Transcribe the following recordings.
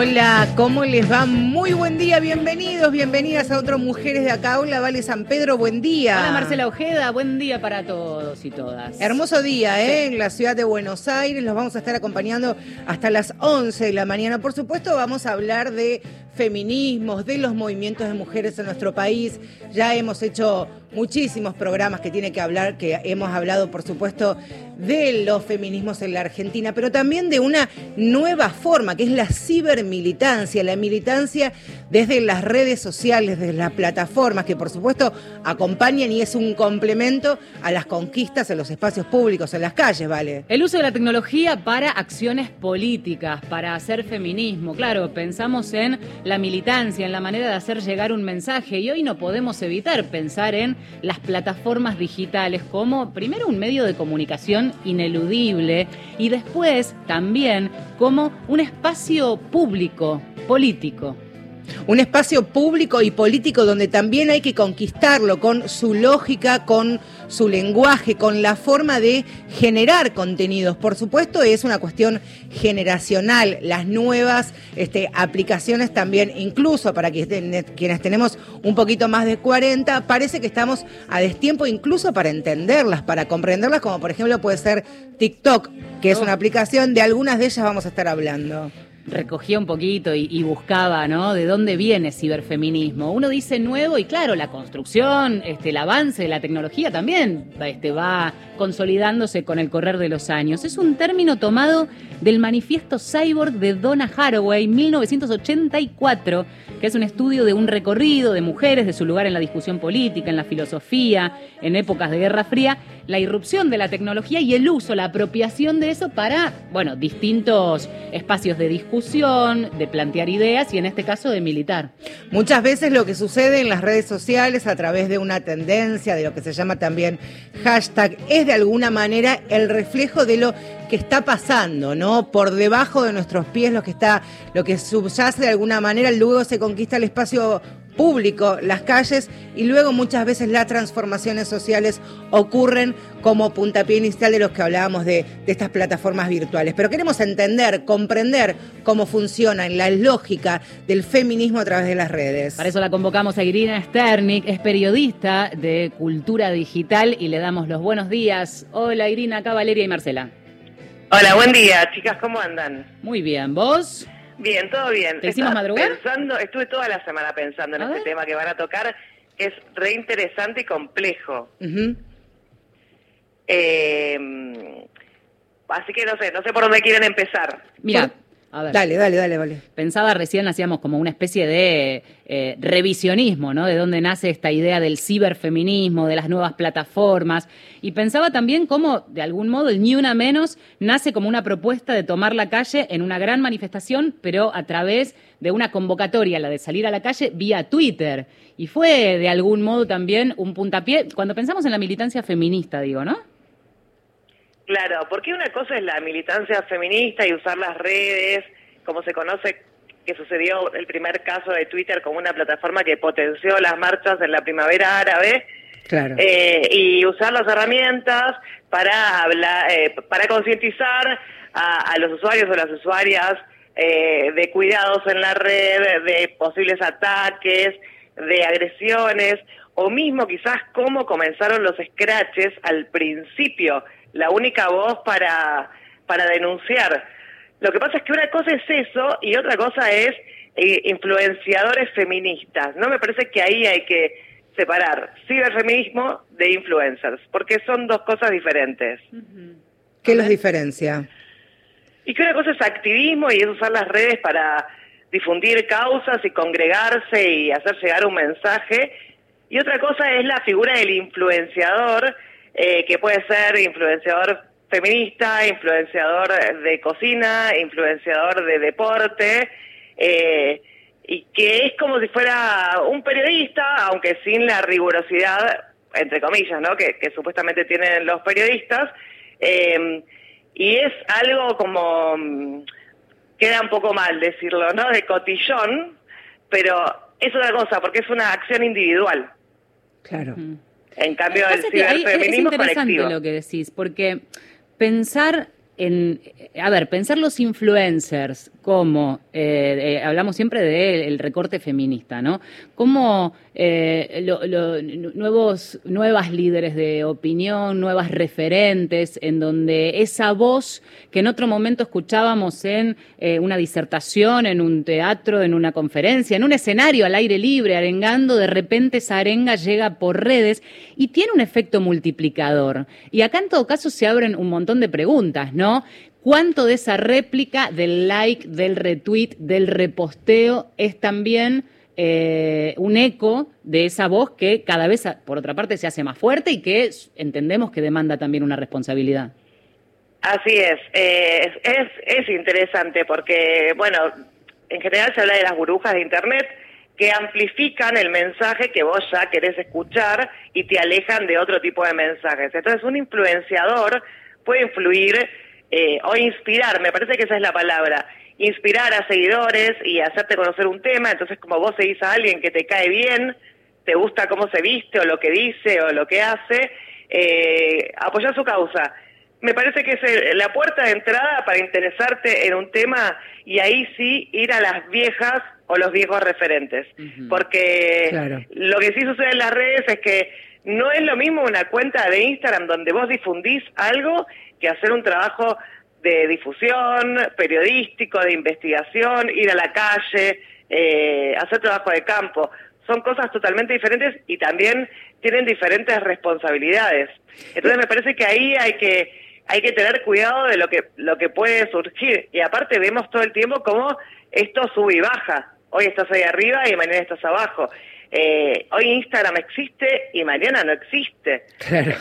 Hola, ¿cómo les va? Muy buen día, bienvenidos, bienvenidas a otro Mujeres de Acá. Hola, Vale San Pedro, buen día. Hola, Marcela Ojeda, buen día para todos y todas. Hermoso día, ¿eh? En la ciudad de Buenos Aires, los vamos a estar acompañando hasta las 11 de la mañana. Por supuesto, vamos a hablar de feminismos, de los movimientos de mujeres en nuestro país. Ya hemos hecho muchísimos programas que tiene que hablar, que hemos hablado, por supuesto, de los feminismos en la Argentina, pero también de una nueva forma, que es la cibermilitancia, la militancia desde las redes sociales, desde las plataformas, que por supuesto acompañan y es un complemento a las conquistas en los espacios públicos, en las calles, ¿vale? El uso de la tecnología para acciones políticas, para hacer feminismo. Claro, pensamos en la militancia, en la manera de hacer llegar un mensaje y hoy no podemos evitar pensar en las plataformas digitales como primero un medio de comunicación ineludible y después también como un espacio público, político un espacio público y político donde también hay que conquistarlo con su lógica, con su lenguaje, con la forma de generar contenidos. Por supuesto, es una cuestión generacional. Las nuevas este, aplicaciones también, incluso para quienes tenemos un poquito más de 40, parece que estamos a destiempo incluso para entenderlas, para comprenderlas, como por ejemplo puede ser TikTok, que es una aplicación, de algunas de ellas vamos a estar hablando recogía un poquito y, buscaba, ¿no? De dónde viene ciberfeminismo. Uno dice nuevo y claro, la construcción, este, el avance de la tecnología también este, va consolidándose con el correr de los años. Es un término tomado del manifiesto Cyborg de Donna Haraway, 1984, que es un estudio de un recorrido de mujeres, de su lugar en la discusión política, en la filosofía, en épocas de Guerra Fría, la irrupción de la tecnología y el uso, la apropiación de eso para, bueno, distintos espacios de discusión de plantear ideas y en este caso de militar. Muchas veces lo que sucede en las redes sociales a través de una tendencia, de lo que se llama también hashtag, es de alguna manera el reflejo de lo que está pasando, ¿no? Por debajo de nuestros pies lo que está, lo que subyace de alguna manera, luego se conquista el espacio público, las calles, y luego muchas veces las transformaciones sociales ocurren como puntapié inicial de los que hablábamos de, estas plataformas virtuales. Pero queremos entender, comprender cómo funciona en la lógica del feminismo a través de las redes. Para eso la convocamos a Irina Sternik, es periodista de Cultura Digital y le damos los buenos días. Hola Irina, acá Valeria y Marcela. Hola, buen día, chicas, ¿cómo andan? Muy bien, ¿vos? Bien, todo bien. ¿Te hicimos madrugar? Pensando, estuve toda la semana pensando en este tema que van a tocar, que es re interesante y complejo. eh, así que no sé, no sé por dónde quieren empezar. Mira, Dale, dale, dale, vale. Pensaba recién, hacíamos como una especie de eh, revisionismo, ¿no? De dónde nace esta idea del ciberfeminismo, de las nuevas plataformas. Y pensaba también cómo, de algún modo, el Ni Una Menos nace como una propuesta de tomar la calle en una gran manifestación, pero a través de una convocatoria, la de salir a la calle vía Twitter. Y fue, de algún modo, también un puntapié, cuando pensamos en la militancia feminista, digo, ¿no? Claro, porque una cosa es la militancia feminista y usar las redes, como se conoce que sucedió el primer caso de Twitter como una plataforma que potenció las marchas en la primavera árabe. Claro. Eh, y usar las herramientas para hablar, eh, para concientizar a, los usuarios o las usuarias eh, de cuidados en la red, de posibles ataques, de agresiones, o mismo quizás cómo comenzaron los scratches al principio la única voz para, para denunciar. Lo que pasa es que una cosa es eso y otra cosa es eh, influenciadores feministas. No me parece que ahí hay que separar ciberfeminismo de influencers, porque son dos cosas diferentes. ¿Qué los diferencia? Y que una cosa es activismo y es usar las redes para difundir causas y congregarse y hacer llegar un mensaje. Y otra cosa es la figura del influenciador, eh, que puede ser influenciador feminista, influenciador de cocina, influenciador de deporte, eh, y que es como si fuera un periodista, aunque sin la rigurosidad, entre comillas, ¿no? que, supuestamente tienen los periodistas, eh, y es algo como, mm, queda un poco mal decirlo, ¿no? De cotillón, pero es otra cosa, porque es una acción individual. Claro. En cambio, el ciberfeminismo es interesante lo que decís, porque pensar en, a ver, pensar los influencers como, eh, hablamos siempre del recorte feminista, ¿no? Como eh, nuevos, nuevas líderes de opinión, nuevas referentes, en donde esa voz que en otro momento escuchábamos en eh, una disertación, en un teatro, en una conferencia, en un escenario al aire libre, arengando, de repente esa arenga llega por redes y tiene un efecto multiplicador. Y acá en todo caso se abren un montón de preguntas, ¿no? ¿Cuánto de esa réplica, del like, del retweet, del reposteo es también eh, un eco de esa voz que cada vez, por otra parte, se hace más fuerte y que entendemos que demanda también una responsabilidad? Así es, eh, es, es interesante porque, bueno, en general se habla de las burbujas de Internet que amplifican el mensaje que vos ya querés escuchar y te alejan de otro tipo de mensajes. Entonces, un influenciador puede influir eh, o inspirar, me parece que esa es la palabra, inspirar a seguidores y hacerte conocer un tema, entonces como vos seguís a alguien que te cae bien, te gusta cómo se viste o lo que dice o lo que hace, eh, apoyar su causa. Me parece que es la puerta de entrada para interesarte en un tema y ahí sí ir a las viejas o los viejos referentes. Porque lo que sí sucede en las redes es que no es lo mismo una cuenta de Instagram donde vos difundís algo que hacer un trabajo de difusión, periodístico, de investigación, ir a la calle, eh, hacer trabajo de campo. Son cosas totalmente diferentes y también tienen diferentes responsabilidades. Entonces me parece que ahí hay que hay que tener cuidado de lo que lo que puede surgir y aparte vemos todo el tiempo cómo esto sube y baja. Hoy estás ahí arriba y mañana estás abajo. Eh, hoy Instagram existe y mañana no existe. Claro,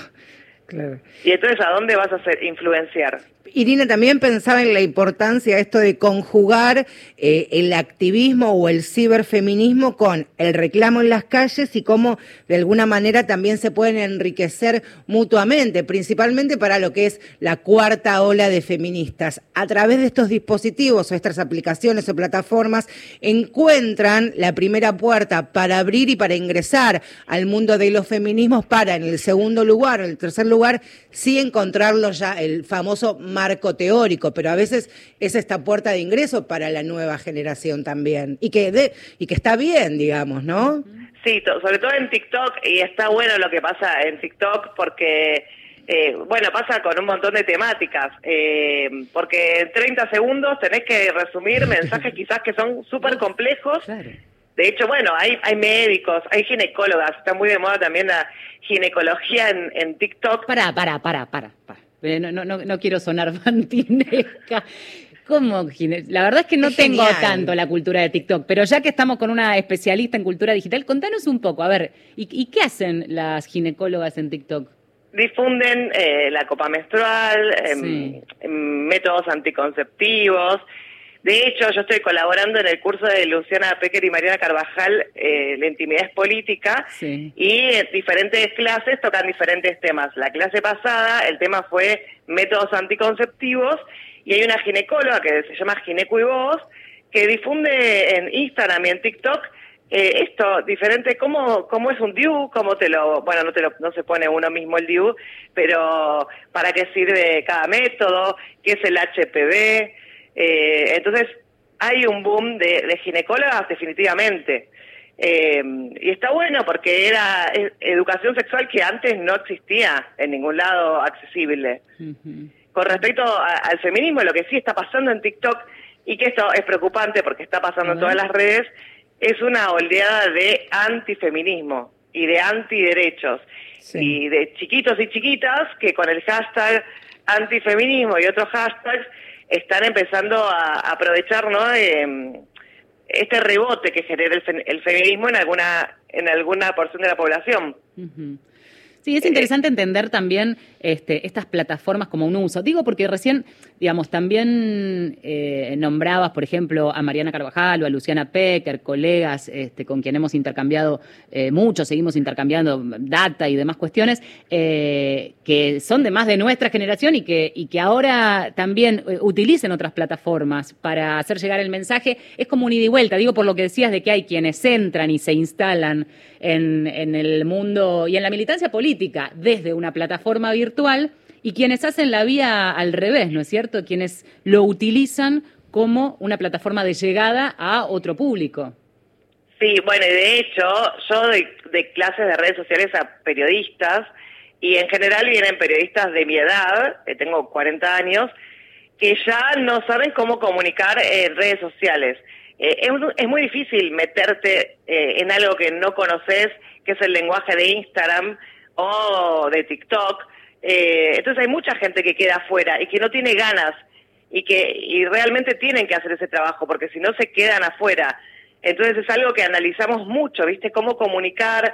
claro. Y entonces, ¿a dónde vas a hacer influenciar? Irina también pensaba en la importancia esto de conjugar eh, el activismo o el ciberfeminismo con el reclamo en las calles y cómo de alguna manera también se pueden enriquecer mutuamente, principalmente para lo que es la cuarta ola de feministas. A través de estos dispositivos o estas aplicaciones o plataformas encuentran la primera puerta para abrir y para ingresar al mundo de los feminismos para en el segundo lugar, en el tercer lugar, sí encontrarlo ya el famoso marco teórico, pero a veces es esta puerta de ingreso para la nueva generación también. Y que, de, y que está bien, digamos, ¿no? Sí, sobre todo en TikTok, y está bueno lo que pasa en TikTok porque... Eh, bueno, pasa con un montón de temáticas, eh, porque en 30 segundos tenés que resumir mensajes quizás que son súper complejos. De hecho, bueno, hay, hay médicos, hay ginecólogas, está muy de moda también la ginecología en, en TikTok. Para, para, para, para. para. No, no, no, no quiero sonar fantinesca. ¿Cómo? La verdad es que no tengo tanto la cultura de TikTok, pero ya que estamos con una especialista en cultura digital, contanos un poco, a ver, ¿y, qué hacen las ginecólogas en TikTok? Difunden eh, la copa menstrual, em, em, métodos anticonceptivos, de hecho, yo estoy colaborando en el curso de Luciana Pecker y Mariana Carvajal, eh, La intimidad es política, y en diferentes clases tocan diferentes temas. La clase pasada, el tema fue métodos anticonceptivos, y hay una ginecóloga que se llama Gineco y Voz, que difunde en Instagram y en TikTok eh, esto, diferente, cómo, cómo es un DIU, cómo te lo, bueno, no, te lo, no se pone uno mismo el DIU, pero para qué sirve cada método, qué es el HPV, eh, entonces, hay un boom de, ginecólogas definitivamente. Eh, y está bueno porque era educación sexual que antes no existía en ningún lado accesible. Con respecto al feminismo, lo que sí está pasando en TikTok, y que esto es preocupante porque está pasando en todas las redes, es una oleada de antifeminismo y de antiderechos. Y de chiquitos y chiquitas que con el hashtag antifeminismo y otros hashtags están empezando a, aprovechar ¿no? de, este rebote que genera el, feminismo en alguna en alguna porción de la población. Sí, es interesante entender también este, estas plataformas como un uso. Digo porque recién, digamos, también eh, nombrabas, por ejemplo, a Mariana Carvajal o a Luciana Pecker, colegas este, con quien hemos intercambiado eh, mucho, seguimos intercambiando data y demás cuestiones, eh, que son de más de nuestra generación y que, y que ahora también utilicen otras plataformas para hacer llegar el mensaje. Es como un ida y vuelta. Digo por lo que decías de que hay quienes entran y se instalan en, en el mundo y en la militancia política desde una plataforma virtual Y quienes hacen la vía al revés, ¿no es cierto? Quienes lo utilizan como una plataforma de llegada a otro público. Sí, bueno, y de hecho, yo doy de clases de redes sociales a periodistas y en general vienen periodistas de mi edad, que tengo 40 años, que ya no saben cómo comunicar en redes sociales. Eh, es, muy difícil meterte eh, en algo que no conoces, que es el lenguaje de Instagram o de TikTok. Eh, entonces hay mucha gente que queda afuera y que no tiene ganas y que y realmente tienen que hacer ese trabajo porque si no se quedan afuera. Entonces es algo que analizamos mucho, ¿viste? Cómo comunicar,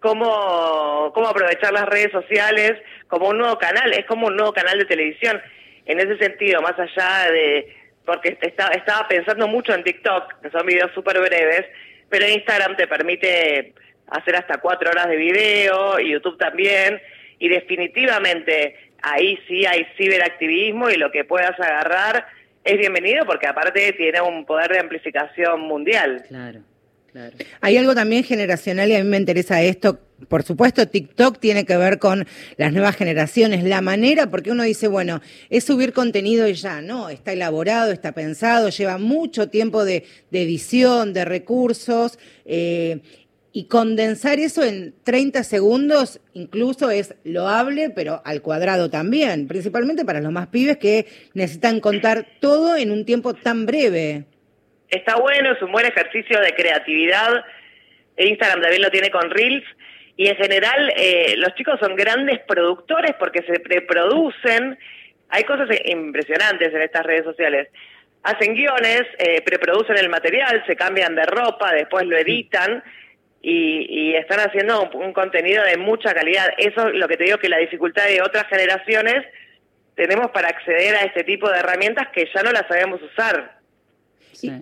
cómo, cómo aprovechar las redes sociales como un nuevo canal, es como un nuevo canal de televisión. En ese sentido, más allá de, porque estaba, estaba pensando mucho en TikTok, que son videos súper breves, pero Instagram te permite hacer hasta cuatro horas de video, y YouTube también, y definitivamente ahí sí hay ciberactivismo y lo que puedas agarrar es bienvenido porque aparte tiene un poder de amplificación mundial. Claro. Hay algo también generacional y a mí me interesa esto. Por supuesto, TikTok tiene que ver con las nuevas generaciones, la manera, porque uno dice, bueno, es subir contenido y ya, no, está elaborado, está pensado, lleva mucho tiempo de, edición, de recursos, eh, y condensar eso en 30 segundos incluso es loable, pero al cuadrado también, principalmente para los más pibes que necesitan contar todo en un tiempo tan breve está bueno, es un buen ejercicio de creatividad. Instagram también lo tiene con Reels. Y en general eh, los chicos son grandes productores porque se preproducen. Hay cosas impresionantes en estas redes sociales. Hacen guiones, eh, preproducen el material, se cambian de ropa, después lo editan y, están haciendo un, un, contenido de mucha calidad. Eso es lo que te digo que la dificultad de otras generaciones tenemos para acceder a este tipo de herramientas que ya no las sabemos usar.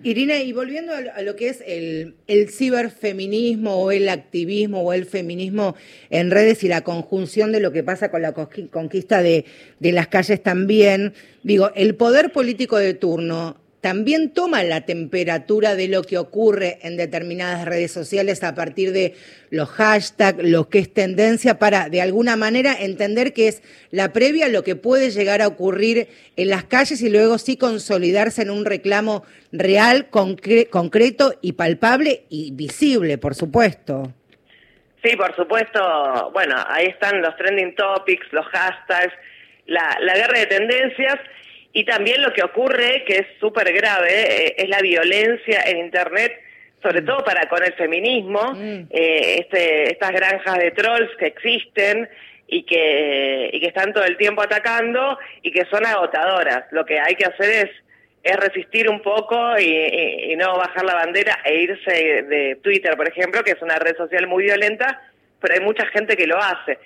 Irina, y volviendo a lo que es el, ciberfeminismo o el activismo o el feminismo en redes y la conjunción de lo que pasa con la conquista de, de las calles también, digo, el poder político de turno también toma la temperatura de lo que ocurre en determinadas redes sociales a partir de los hashtags, lo que es tendencia, para de alguna manera entender que es la previa a lo que puede llegar a ocurrir en las calles y luego sí consolidarse en un reclamo real, concreto y palpable y visible, por supuesto. Sí, por supuesto. Bueno, ahí están los trending topics, los hashtags, la, la guerra de tendencias y también lo que ocurre, que es súper grave, eh, es la violencia en Internet, sobre mm. todo para con el feminismo, mm. eh, este, estas granjas de trolls que existen y que, y que están todo el tiempo atacando y que son agotadoras. Lo que hay que hacer es, es resistir un poco y, no bajar la bandera e irse de Twitter, por ejemplo, que es una red social muy violenta, pero hay mucha gente que lo hace.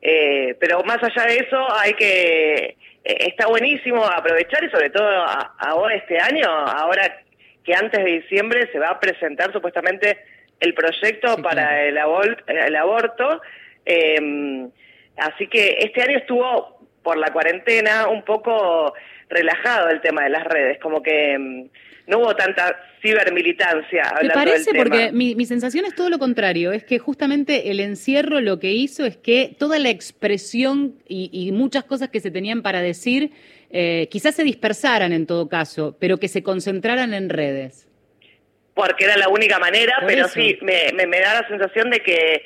Eh, pero más allá de eso, hay que está buenísimo aprovechar y sobre todo ahora este año, ahora que antes de diciembre se va a presentar supuestamente el proyecto para el, el, aborto. Em, así que este año estuvo por la cuarentena un poco relajado el tema de las redes, como que em, no hubo tanta cibermilitancia. ¿Te parece? Porque mi, mi, sensación es todo lo contrario, es que justamente el encierro lo que hizo es que toda la expresión y, muchas cosas que se tenían para decir eh, quizás se dispersaran en todo caso, pero que se concentraran en redes. Porque era la única manera, pero sí, me, me, da la sensación de que,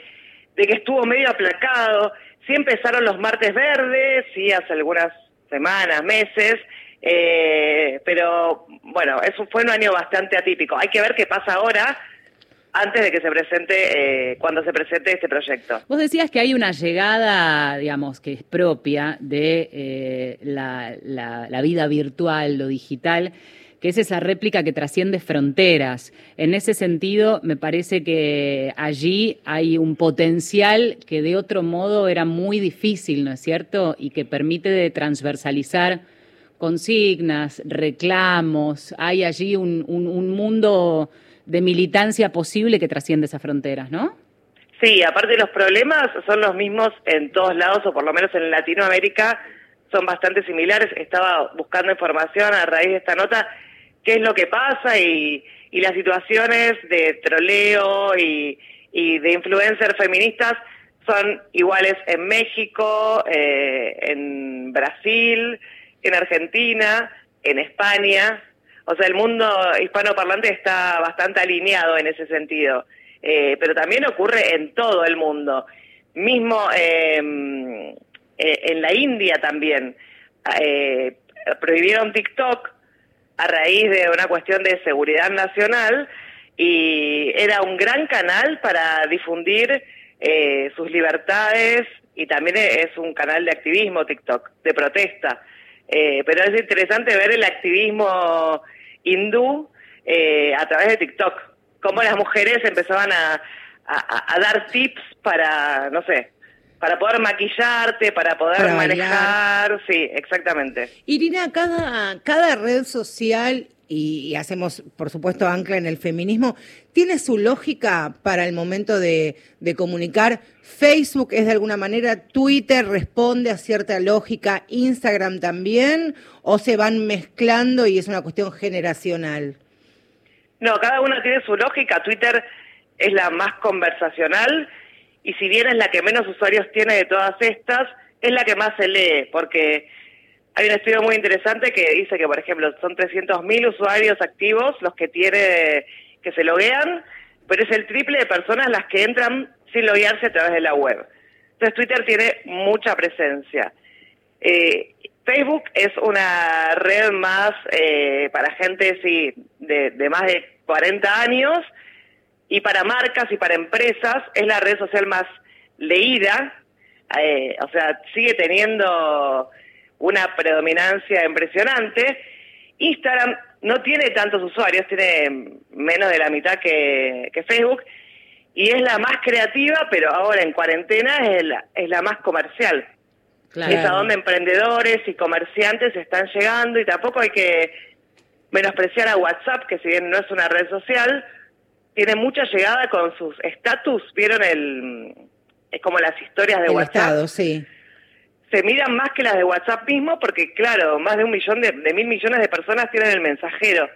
de que estuvo medio aplacado. Sí empezaron los martes verdes, sí, hace algunas semanas, meses, eh, pero bueno, eso fue un año bastante atípico. Hay que ver qué pasa ahora antes de que se presente, eh, cuando se presente este proyecto. Vos decías que hay una llegada, digamos, que es propia de eh, la, la, vida virtual, lo digital, que es esa réplica que trasciende fronteras. En ese sentido, me parece que allí hay un potencial que de otro modo era muy difícil, ¿no es cierto? Y que permite de transversalizar consignas, reclamos, hay allí un, un, mundo de militancia posible que trasciende esas fronteras, ¿no? Sí, aparte los problemas son los mismos en todos lados, o por lo menos en Latinoamérica son bastante similares. Estaba buscando información a raíz de esta nota, qué es lo que pasa y, y las situaciones de troleo y, y de influencers feministas son iguales en México, eh, en Brasil, en Argentina, en España. O sea, el mundo hispanoparlante está bastante alineado en ese sentido. Eh, pero también ocurre en todo el mundo. Mismo em, eh, en la India también. Eh, prohibieron TikTok a raíz de una cuestión de seguridad nacional y era un gran canal para difundir eh, sus libertades y también es un canal de activismo TikTok, de protesta. Eh, pero es interesante ver el activismo hindú eh, a través de TikTok, cómo las mujeres empezaban a, a, dar tips para, no sé, para poder maquillarte, para poder manejar, sí, exactamente. Irina, cada, cada red social y, hacemos, por supuesto, ancla en el feminismo, tiene su lógica para el momento de, comunicar. Facebook es de alguna manera, Twitter responde a cierta lógica, Instagram también, o se van mezclando y es una cuestión generacional. No, cada uno tiene su lógica. Twitter es la más conversacional y si bien es la que menos usuarios tiene de todas estas, es la que más se lee, porque hay un estudio muy interesante que dice que, por ejemplo, son 300.000 usuarios activos los que tiene que se loguean, pero es el triple de personas las que entran sin loguearse a través de la web. Entonces Twitter tiene mucha presencia. Eh, Facebook es una red más eh, para gente sí, de, más de 40 años y para marcas y para empresas es la red social más leída, eh, o sea, sigue teniendo una predominancia impresionante. Instagram no tiene tantos usuarios, tiene menos de la mitad que, Facebook, y es la más creativa, pero ahora en cuarentena es la, es la más comercial. Es a donde emprendedores y comerciantes están llegando y tampoco hay que menospreciar a WhatsApp, que si bien no es una red social, tiene mucha llegada con sus estatus. ¿Vieron el es como las historias de WhatsApp? Estado, sí se miran más que las de WhatsApp mismo porque, claro, más de un millón de, mil millones de personas tienen el mensajero.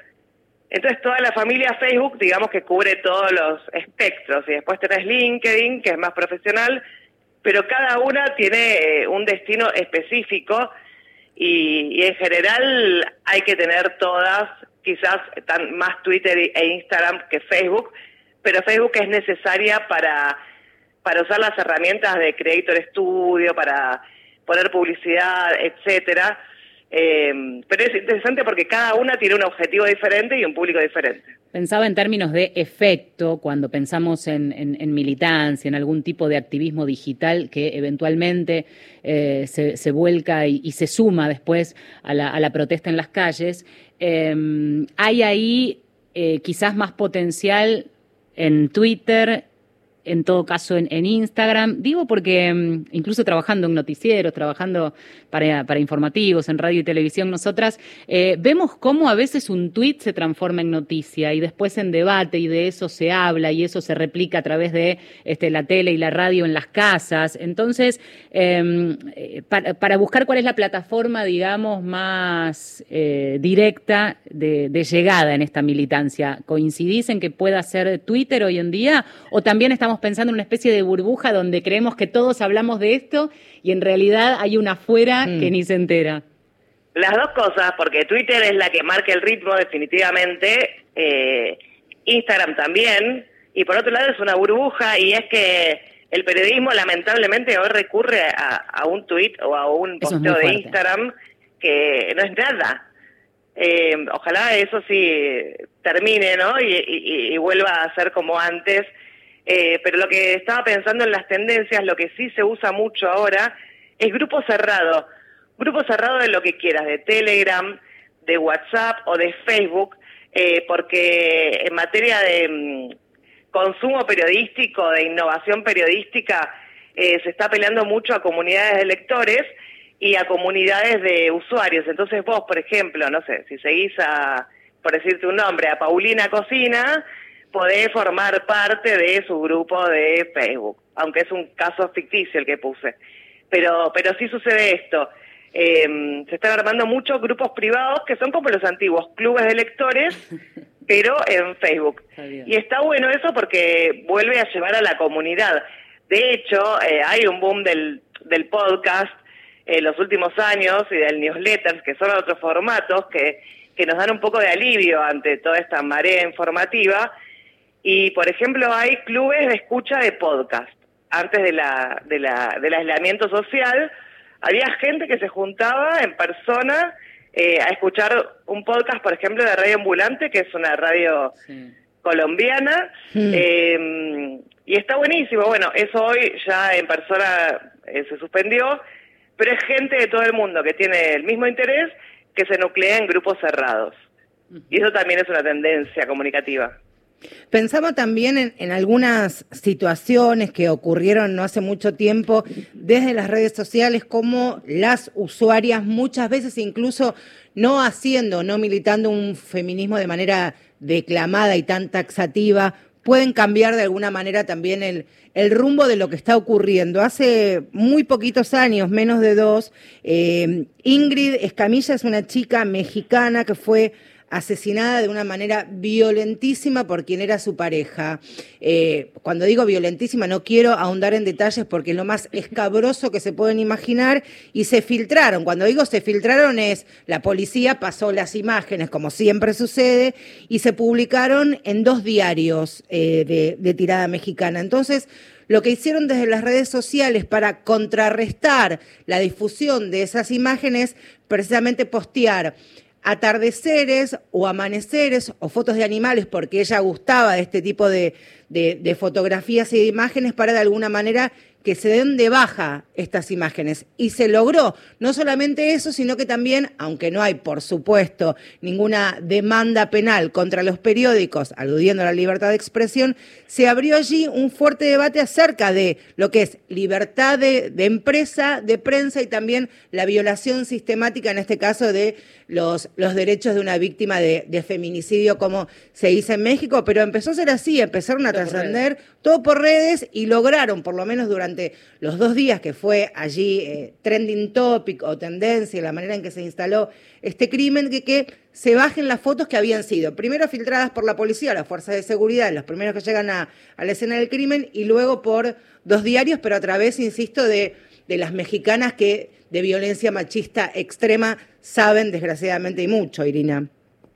Entonces toda la familia Facebook, digamos que cubre todos los espectros y después tenés LinkedIn, que es más profesional, pero cada una tiene eh, un destino específico y, en general hay que tener todas, quizás están más Twitter e Instagram que Facebook, pero Facebook es necesaria para, para usar las herramientas de Creator Studio, para poner publicidad, etcétera. Eh, pero es interesante porque cada una tiene un objetivo diferente y un público diferente. Pensaba en términos de efecto, cuando pensamos en, militancia, en algún tipo de activismo digital que eventualmente eh, se, vuelca y, se suma después a la, protesta en las calles. Eh, hay ahí quizás más potencial en Twitter en todo caso en, Instagram. Digo porque mm, incluso trabajando en noticieros, trabajando para, para informativos, en radio y televisión, nosotras eh, vemos cómo a veces un tuit se transforma en noticia y después en debate y de eso se habla y eso se replica a través de este, la tele y la radio en las casas. Entonces, em, eh, para, buscar cuál es la plataforma, digamos, más eh, directa de, de llegada en esta militancia, ¿coincidís en que pueda ser Twitter hoy en día o también estamos pensando en una especie de burbuja donde creemos que todos hablamos de esto y en realidad hay una afuera mm. que ni se entera. Las dos cosas, porque Twitter es la que marca el ritmo definitivamente, eh, Instagram también, y por otro lado es una burbuja y es que el periodismo lamentablemente hoy recurre a, un tweet o a un posteo de Instagram que no es nada. Eh, ojalá eso sí termine, ¿no? y, vuelva a ser como antes eh, pero lo que estaba pensando en las tendencias, lo que sí se usa mucho ahora, es grupo cerrado. Grupo cerrado de lo que quieras, de Telegram, de WhatsApp o de Facebook, eh, porque en materia de mm, consumo periodístico, de innovación periodística, eh, se está peleando mucho a comunidades de lectores y a comunidades de usuarios. Entonces vos, por ejemplo, no sé, si seguís a, por decirte un nombre, a Paulina Cocina, podés formar parte de su grupo de Facebook, aunque es un caso ficticio el que puse. Pero, pero sí sucede esto. Em, se están armando muchos grupos privados que son como los antiguos clubes de lectores, pero en Facebook. Y está bueno eso porque vuelve a llevar a la comunidad. De hecho, eh, hay un boom del, del podcast en los últimos años y del newsletter, que son otros formatos que, que nos dan un poco de alivio ante toda esta marea informativa. Y, por ejemplo, hay clubes de escucha de podcast. Antes de la, de la, del aislamiento social, había gente que se juntaba en persona eh, a escuchar un podcast, por ejemplo, de Radio Ambulante, que es una radio colombiana. Hmm. Eh, y está buenísimo. Bueno, eso hoy ya en persona eh, se suspendió, pero es gente de todo el mundo que tiene el mismo interés que se nuclea en grupos cerrados. Y eso también es una tendencia comunicativa. Pensaba también en, algunas situaciones que ocurrieron no hace mucho tiempo desde las redes sociales, como las usuarias muchas veces incluso no haciendo, no militando un feminismo de manera declamada y tan taxativa, pueden cambiar de alguna manera también el, el rumbo de lo que está ocurriendo. Hace muy poquitos años, menos de dos, eh, Ingrid Escamilla es una chica mexicana que fue asesinada de una manera violentísima por quien era su pareja. Eh, cuando digo violentísima no quiero ahondar en detalles porque es lo más escabroso que se pueden imaginar y se filtraron. Cuando digo se filtraron es la policía pasó las imágenes como siempre sucede y se publicaron en dos diarios eh, de, de tirada mexicana. Entonces, lo que hicieron desde las redes sociales para contrarrestar la difusión de esas imágenes, precisamente postear atardeceres o amaneceres o fotos de animales porque ella gustaba de este tipo de, de, fotografías y de imágenes para de alguna manera que se den de baja estas imágenes. Y se logró. No solamente eso, sino que también, aunque no hay, por supuesto, ninguna demanda penal contra los periódicos, aludiendo a la libertad de expresión, se abrió allí un fuerte debate acerca de lo que es libertad de, empresa, de prensa y también la violación sistemática, en este caso, de los, los derechos de una víctima de, de feminicidio, como se dice en México, pero empezó a ser así, empezaron a trascender todo por redes y lograron, por lo menos durante los dos días que fue allí eh, trending topic o tendencia, la manera en que se instaló este crimen, que, que se bajen las fotos que habían sido primero filtradas por la policía, las fuerzas de seguridad, los primeros que llegan a, la escena del crimen, y luego por dos diarios, pero a través, insisto, de, de las mexicanas que de violencia machista extrema saben desgraciadamente y mucho, Irina.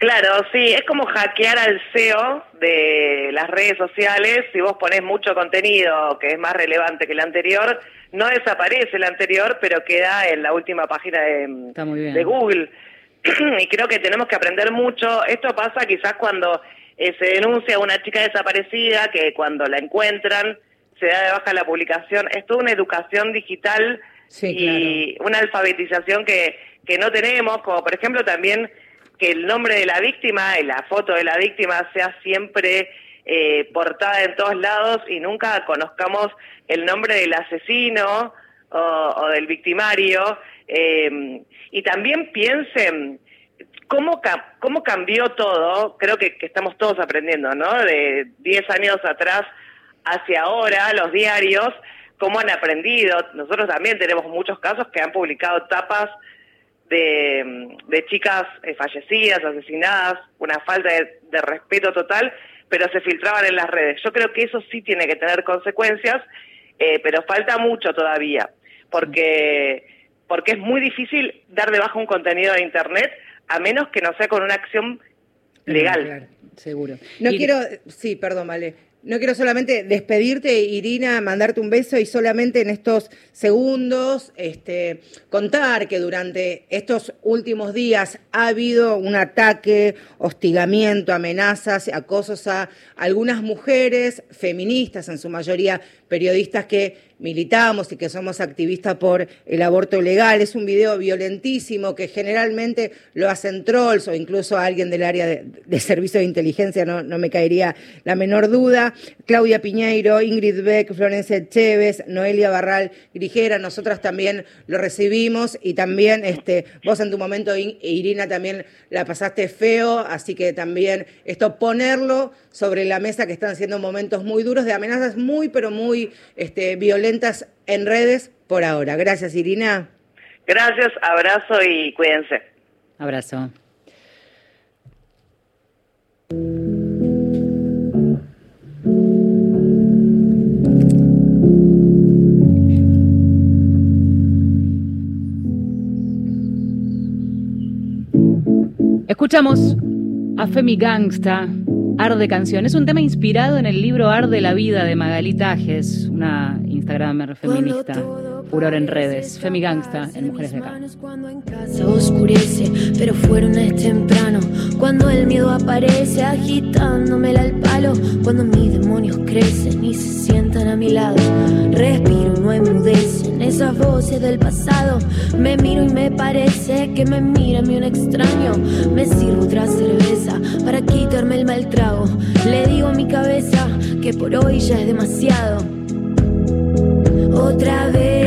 Claro, sí, es como hackear al SEO de las redes sociales. Si vos ponés mucho contenido que es más relevante que el anterior, no desaparece el anterior, pero queda en la última página de, Google. y creo que tenemos que aprender mucho. Esto pasa quizás cuando eh, se denuncia a una chica desaparecida, que cuando la encuentran se da de baja la publicación. Es toda una educación digital y una alfabetización que, que no tenemos, como por ejemplo también que el nombre de la víctima y la foto de la víctima sea siempre eh, portada en todos lados y nunca conozcamos el nombre del asesino o, del victimario. Em, y también piensen cómo, cómo cambió todo, creo que, que estamos todos aprendiendo, ¿no? De 10 años atrás hacia ahora, los diarios, cómo han aprendido. Nosotros también tenemos muchos casos que han publicado tapas de, chicas eh, fallecidas, asesinadas, una falta de, respeto total, pero se filtraban en las redes. Yo creo que eso sí tiene que tener consecuencias, eh, pero falta mucho todavía, porque, porque es muy difícil dar de baja un contenido de Internet a menos que no sea con una acción legal. seguro. No quiero, sí, perdón, vale. No quiero solamente despedirte, Irina, mandarte un beso y solamente en estos segundos este, contar que durante estos últimos días ha habido un ataque, hostigamiento, amenazas, acosos a algunas mujeres feministas, en su mayoría periodistas que militamos y que somos activistas por el aborto legal. Es un video violentísimo que generalmente lo hacen trolls o incluso alguien del área de, servicio de inteligencia, no, no, me caería la menor duda. Claudia Piñeiro, Ingrid Beck, Florencia Chévez, Noelia Barral Grigera, nosotras también lo recibimos y también este, vos en tu momento, Irina, también la pasaste feo, así que también esto ponerlo sobre la mesa que están siendo momentos muy duros de amenazas muy, pero muy este, violentas en redes por ahora. Gracias, Irina. Gracias, abrazo y cuídense. Abrazo. Escuchamos a Femi Gangsta Arde Canción. Es un tema inspirado en el libro Arde la Vida de Magalitajes, una Instagramer feminista. Furor en redes. Femi Gangsta en Mujeres de Acá. Cuando en casa oscurece, pero fueron es temprano. Cuando el miedo aparece agitándome al palo. Cuando mis demonios crecen y se sientan a mi lado. Respiro, no enmudecen esas voces del pasado. Me miro y me parece que me mira a mí un extraño. Me sirvo otra cerveza para quitarme el mal trago. Le digo a mi cabeza que por hoy ya es demasiado. Otra vez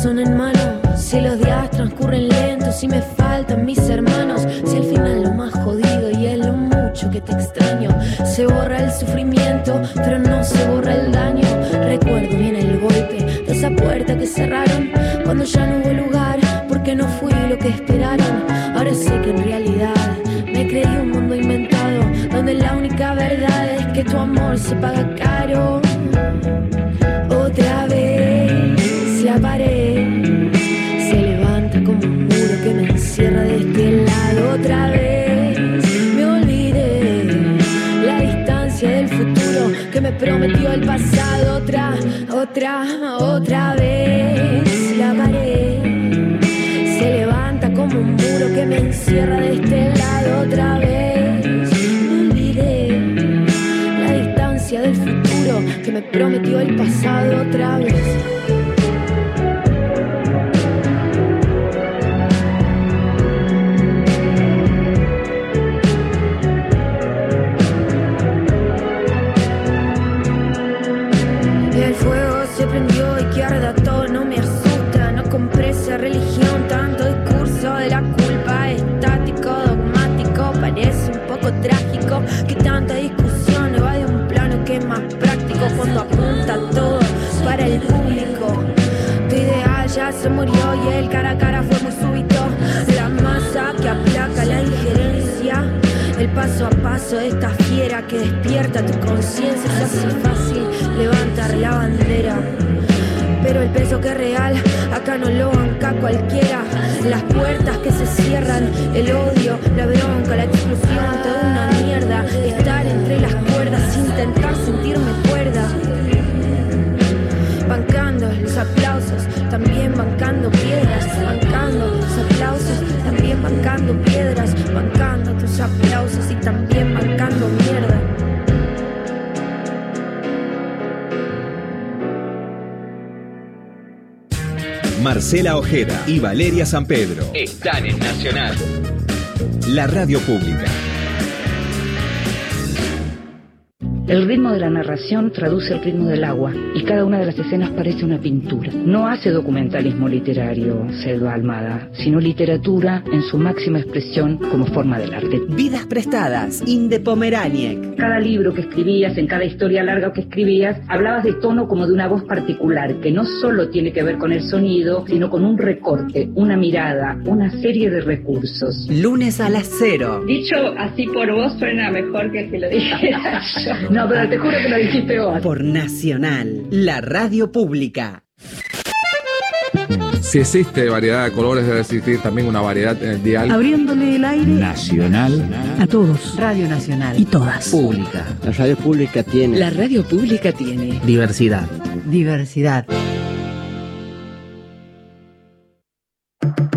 el corazón en mano, si los días transcurren lentos, si me faltan mis hermanos, si al final lo más jodido y es lo mucho que te extraño, se borra el sufrimiento, pero no se borra el daño. Recuerdo bien el golpe de esa puerta que cerraron cuando ya no hubo lugar, porque no fui lo que esperaron. Ahora sé que en realidad me creí un mundo inventado, donde la única verdad es que tu amor se paga caro. Otra, otra vez la pared se levanta como un muro que me encierra de este lado. Otra vez olvidé la distancia del futuro que me prometió el pasado otra vez. De esta fiera que despierta tu conciencia se hace fácil levantar la bandera. Pero el peso que es real, acá no lo banca cualquiera. Las puertas que se cierran, el odio, la bronca, la exclusión, toda una mierda. Estar entre las cuerdas, intentar sentirme cuerda. Bancando los aplausos, también bancando piedras. Bancando los aplausos, también bancando piedras. Bancando tus aplausos y también bancando mierda. Marcela Ojeda y Valeria San Pedro. Están en Nacional. La radio pública. El ritmo de la narración traduce el ritmo del agua y cada una de las escenas parece una pintura. No hace documentalismo literario Selva Almada, sino literatura en su máxima expresión como forma del arte. Vidas prestadas, Inde Pomeraniec. Cada libro que escribías, en cada historia larga que escribías, hablabas de tono como de una voz particular, que no solo tiene que ver con el sonido, sino con un recorte, una mirada, una serie de recursos. Lunes a las cero. Dicho así por vos suena mejor que si lo dijera yo. No, pero te juro que lo dijiste vos. Por Nacional, la radio pública. Si existe variedad de colores, debe existir también una variedad en el dial. Abriéndole el aire Nacional. a todos. Radio Nacional. Y todas. Pública. La radio pública tiene. La radio pública tiene Diversidad. Diversidad.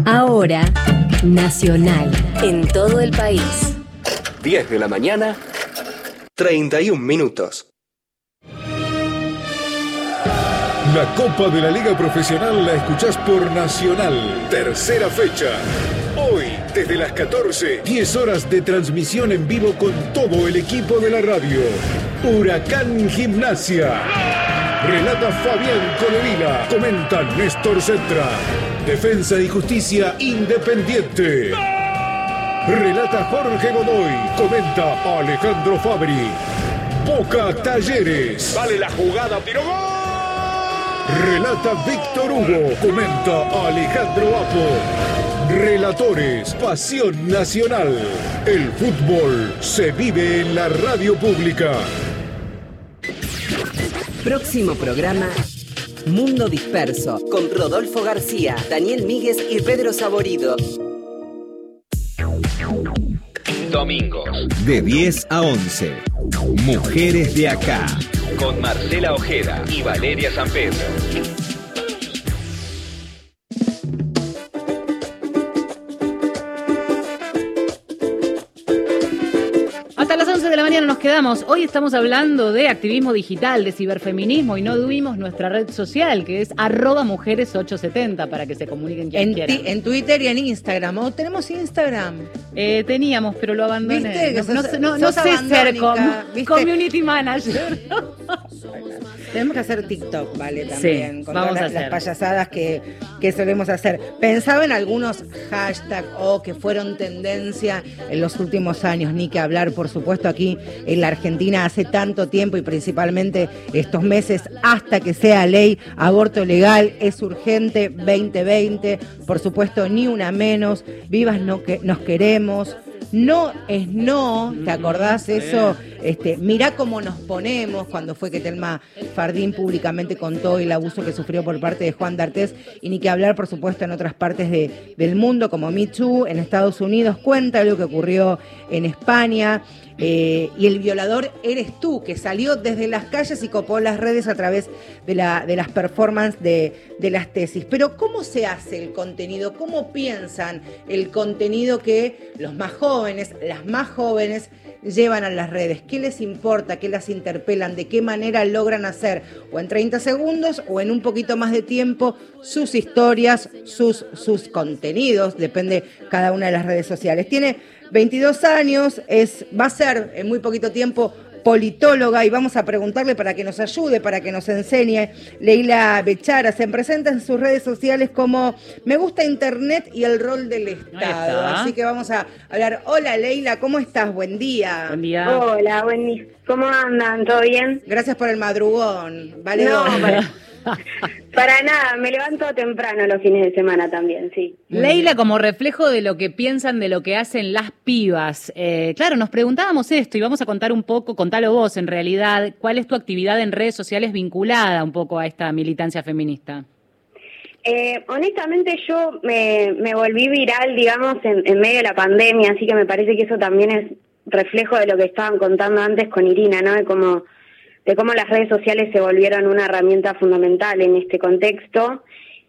Ahora, Nacional, en todo el país. 10 de la mañana, 31 minutos. La Copa de la Liga Profesional la escuchás por Nacional. Tercera fecha. Hoy, desde las 14, 10 horas de transmisión en vivo con todo el equipo de la radio. Huracán Gimnasia. Relata Fabián Colevila. Comenta Néstor Cetra. Defensa y Justicia Independiente. Relata Jorge Godoy. Comenta Alejandro Fabri. Boca Talleres. Vale la jugada, tiro gol. Relata Víctor Hugo. Comenta Alejandro Apo. Relatores, Pasión Nacional. El fútbol se vive en la radio pública. Próximo programa. Mundo Disperso, con Rodolfo García, Daniel Míguez y Pedro Saborido. Domingos. De 10 a 11. Mujeres de acá. Con Marcela Ojeda y Valeria San Pedro. Hasta las 11 de la mañana nos quedamos. Hoy estamos hablando de activismo digital, de ciberfeminismo y no tuvimos nuestra red social que es arroba mujeres870 para que se comuniquen quien En, quieran. en Twitter y en Instagram. ¿O tenemos Instagram? Eh, teníamos, pero lo abandoné. No, no- no sé ser com- community manager. Tenemos que hacer TikTok, ¿vale? También, Sí, con vamos todas a las, payasadas que, que solemos hacer. Pensaba en algunos hashtags o que fueron tendencia en los últimos años, ni que hablar, por supuesto, aquí en la Argentina hace tanto tiempo y principalmente estos meses hasta que sea ley, aborto legal es urgente 2020, por supuesto, ni una menos, vivas no que nos queremos. No es no, ¿te acordás eso? Este, mirá cómo nos ponemos cuando fue que Telma Fardín públicamente contó el abuso que sufrió por parte de Juan D'Artés y ni que hablar, por supuesto, en otras partes de- del mundo como Me Too, en Estados Unidos, cuenta lo que ocurrió en España. Eh, y el violador eres tú, que salió desde las calles y copó las redes a través de, la, de las performances de, de las tesis. Pero ¿cómo se hace el contenido? ¿Cómo piensan el contenido que los más jóvenes, las más jóvenes, llevan a las redes? ¿Qué les importa? ¿Qué las interpelan? ¿De qué manera logran hacer, o en 30 segundos, o en un poquito más de tiempo, sus historias, sus, sus contenidos? Depende cada una de las redes sociales. Tiene 22 años, es, va a ser en muy poquito tiempo politóloga y vamos a preguntarle para que nos ayude, para que nos enseñe. Leila Bechara se presenta en sus redes sociales como Me gusta Internet y el rol del Estado. Así que vamos a hablar. Hola Leila, ¿cómo estás? Buen día. Buen día. Hola, buen día. ¿Cómo andan? ¿Todo bien? Gracias por el madrugón. Vale, No. para, nada, me levanto temprano los fines de semana también, sí. Leila, como reflejo de lo que piensan, de lo que hacen las pibas. eh, claro, nos preguntábamos esto y vamos a contar un poco, contalo vos en realidad, cuál es tu actividad en redes sociales vinculada un poco a esta militancia feminista. Eh, honestamente yo me, me volví viral, digamos, en, en medio de la pandemia, así que me parece que eso también es reflejo de lo que estaban contando antes con Irina, ¿no? De cómo, de cómo las redes sociales se volvieron una herramienta fundamental en este contexto.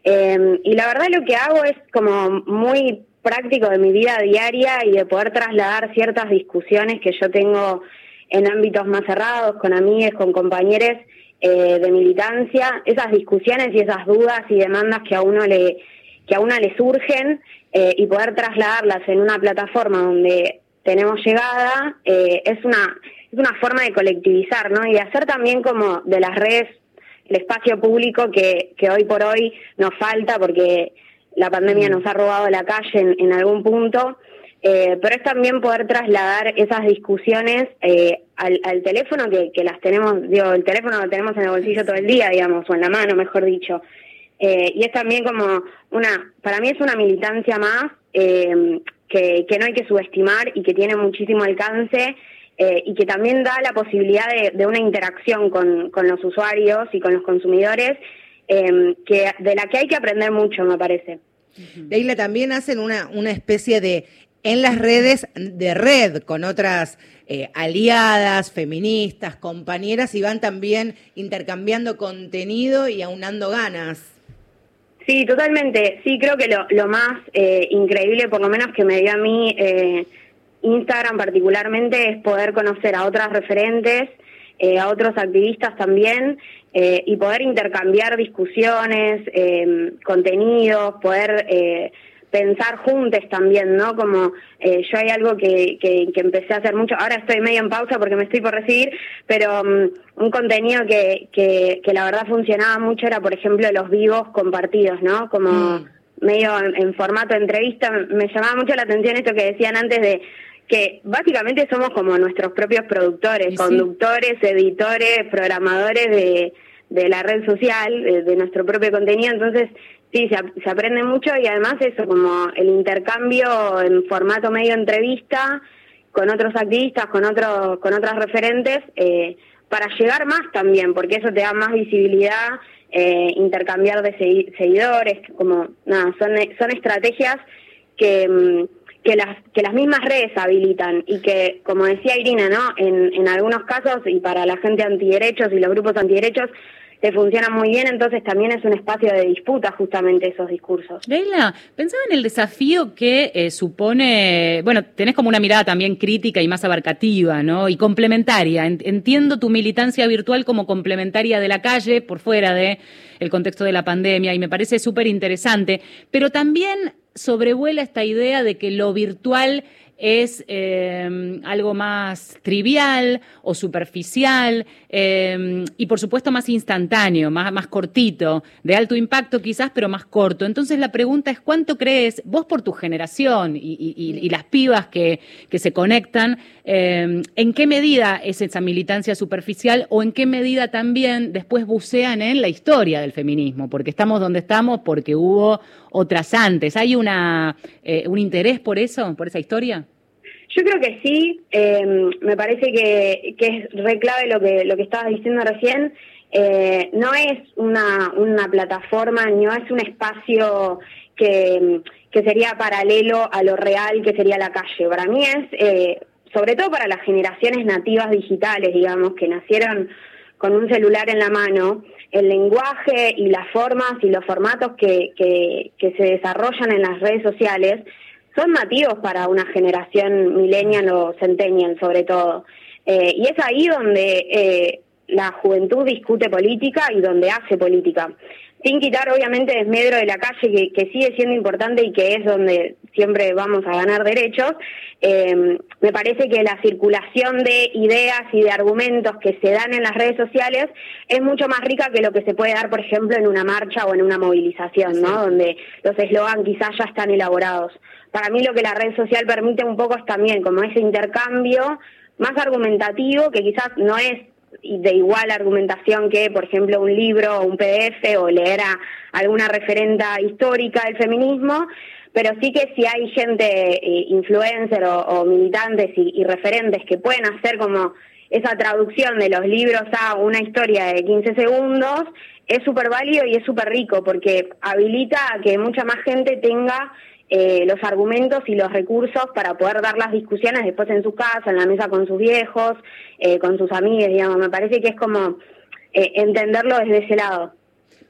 Eh, y la verdad lo que hago es como muy práctico de mi vida diaria y de poder trasladar ciertas discusiones que yo tengo en ámbitos más cerrados, con amigas, con compañeros eh, de militancia, esas discusiones y esas dudas y demandas que a uno le, que a una le surgen eh, y poder trasladarlas en una plataforma donde tenemos llegada, eh, es una es una forma de colectivizar, ¿no? Y de hacer también como de las redes el espacio público que, que hoy por hoy nos falta porque la pandemia nos ha robado la calle en, en algún punto, eh, pero es también poder trasladar esas discusiones eh, al, al teléfono que, que las tenemos, digo, el teléfono lo tenemos en el bolsillo todo el día, digamos, o en la mano, mejor dicho. Eh, y es también como una, para mí es una militancia más eh, que, que no hay que subestimar y que tiene muchísimo alcance eh, y que también da la posibilidad de, de una interacción con, con los usuarios y con los consumidores eh, que de la que hay que aprender mucho, me parece. Leila, también hacen una, una especie de, en las redes de red con otras eh, aliadas, feministas, compañeras y van también intercambiando contenido y aunando ganas. Sí, totalmente. Sí, creo que lo, lo más eh, increíble, por lo menos que me dio a mí eh, Instagram particularmente, es poder conocer a otras referentes, eh, a otros activistas también, eh, y poder intercambiar discusiones, eh, contenidos, poder eh, pensar juntos también, ¿no? Como eh, yo hay algo que, que, que empecé a hacer mucho, ahora estoy medio en pausa porque me estoy por recibir, pero um, un contenido que, que, que la verdad funcionaba mucho era, por ejemplo, los vivos compartidos, ¿no? Como Mm. medio en, en formato de entrevista, me llamaba mucho la atención esto que decían antes de que básicamente somos como nuestros propios productores, sí. conductores, editores, programadores de, de la red social, de, nuestro propio contenido, entonces sí, se, se, aprende mucho y además eso, como el intercambio en formato medio entrevista con otros activistas, con, otros con otras referentes, eh, para llegar más también, porque eso te da más visibilidad, eh, intercambiar de seguidores, como nada, son, son estrategias que, mm, que, las, que las mismas redes habilitan y que, como decía Irina, ¿no? en, en algunos casos y para la gente antiderechos y los grupos antiderechos, que funciona muy bien, entonces también es un espacio de disputa justamente esos discursos. Leila, pensaba en el desafío que eh, supone, bueno, tenés como una mirada también crítica y más abarcativa, ¿no? Y complementaria. Entiendo tu militancia virtual como complementaria de la calle, por fuera de el contexto de la pandemia, y me parece súper interesante, pero también sobrevuela esta idea de que lo virtual es em, algo más trivial o superficial em, y por supuesto más instantáneo, más, más cortito, de alto impacto quizás, pero más corto. Entonces la pregunta es, ¿cuánto crees, vos por tu generación y, las pibas que, que se conectan, em, en qué medida es esa militancia superficial o en qué medida también después bucean en la historia del feminismo? Porque estamos donde estamos porque hubo otras antes. ¿Hay una, eh, un interés por eso, por esa historia? Yo creo que sí, em, me parece que, que, es re clave lo que, lo que estabas diciendo recién. Eh, no es una, una plataforma, no es un espacio que, que sería paralelo a lo real que sería la calle. Para mí es, eh, sobre todo para las generaciones nativas digitales, digamos, que nacieron con un celular en la mano, el lenguaje y las formas y los formatos que, que, que se desarrollan en las redes sociales son nativos para una generación millennial o centennial sobre todo. Eh, y es ahí donde eh, la juventud discute política y donde hace política. Sin quitar obviamente desmedro de la calle, que, sigue siendo importante y que es donde siempre vamos a ganar derechos, eh, me parece que la circulación de ideas y de argumentos que se dan en las redes sociales es mucho más rica que lo que se puede dar, por ejemplo, en una marcha o en una movilización, ¿no? Donde los eslogan quizás ya están elaborados para mí lo que la red social permite un poco es también como ese intercambio más argumentativo, que quizás no es de igual argumentación que, por ejemplo, un libro o un PDF o leer a alguna referenta histórica del feminismo, pero sí que si hay gente eh, influencer o, militantes y, referentes que pueden hacer como esa traducción de los libros a una historia de 15 segundos, es súper válido y es súper rico porque habilita a que mucha más gente tenga eh, los argumentos y los recursos para poder dar las discusiones después en su casa, en la mesa con sus viejos, eh, con sus amigos, digamos. Me parece que es como eh, entenderlo desde ese lado.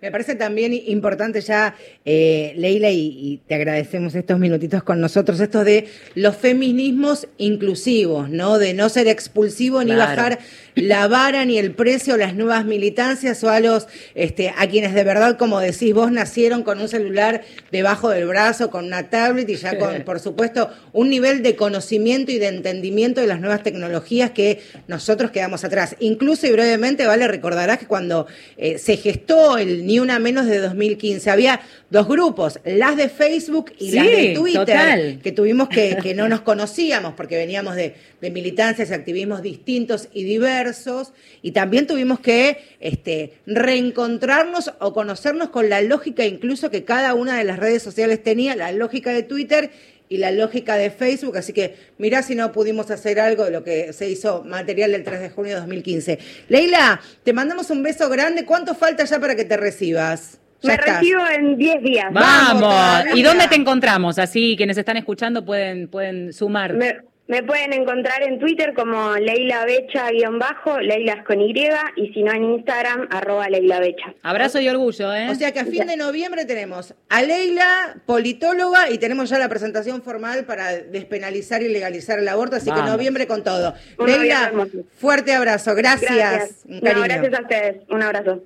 Me parece también importante ya, eh, Leila, y, te agradecemos estos minutitos con nosotros, esto de los feminismos inclusivos, ¿no? De no ser expulsivo ni bajar la vara ni el precio a las nuevas militancias o a los, este, a quienes de verdad, como decís vos, nacieron con un celular debajo del brazo, con una tablet y ya con, por supuesto, un nivel de conocimiento y de entendimiento de las nuevas tecnologías que nosotros quedamos atrás. Incluso y brevemente, vale, recordarás que cuando eh, se gestó el ni una menos de 2015. Había dos grupos, las de Facebook y las de Twitter, que tuvimos que, que no nos conocíamos porque veníamos de, de, militancias y activismos distintos y diversos, y también tuvimos que este, reencontrarnos o conocernos con la lógica incluso que cada una de las redes sociales tenía, la lógica de Twitter y la lógica de Facebook, así que mirá si no pudimos hacer algo de lo que se hizo material del 3 de junio de 2015. Leila, te mandamos un beso grande. ¿Cuánto falta ya para que te recibas? Me recibo en 10 días. Vamos. ¿Y dónde te encontramos? Así quienes están escuchando pueden, pueden sumar. Me pueden encontrar en Twitter como Leila Becha-bajo, Leila con Y, y si no en Instagram, arroba Leila Becha. Abrazo y orgullo, ¿eh? O sea que a fin de noviembre tenemos a Leila, politóloga, y tenemos ya la presentación formal para despenalizar y legalizar el aborto, así que noviembre con todo. Leila, fuerte abrazo, gracias. gracias a ustedes, un abrazo.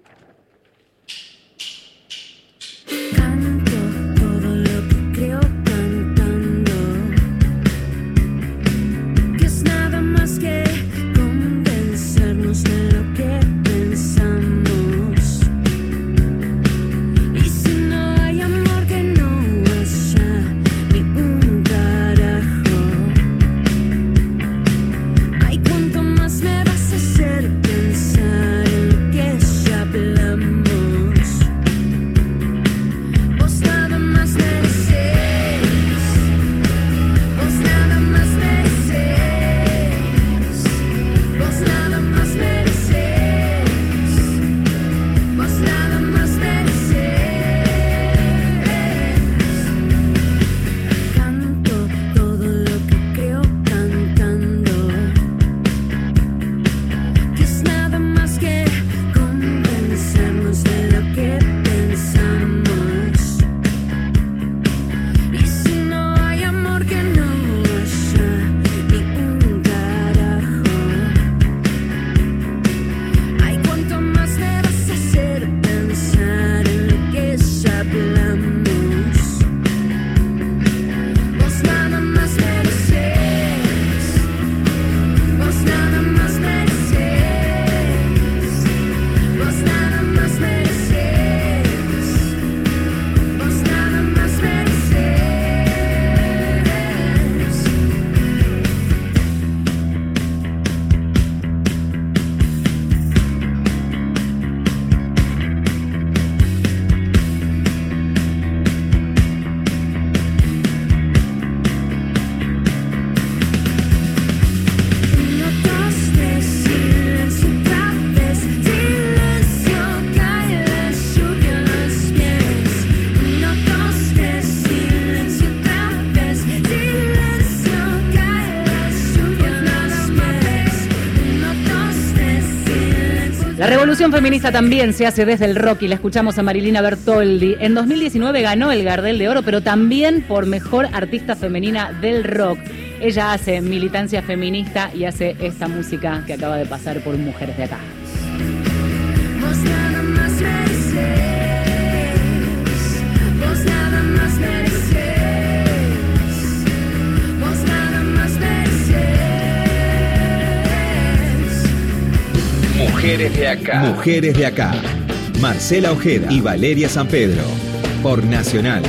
me vas a hacer pensar en revolución feminista también se hace desde el rock y la escuchamos a Marilina Bertoldi. En 2019 ganó el Gardel de Oro, pero también por mejor artista femenina del rock. Ella hace militancia feminista y hace esta música que acaba de pasar por Mujeres de Acá. Mujeres de acá. Mujeres de acá. Marcela Ojeda y Valeria San Pedro. Por Nacional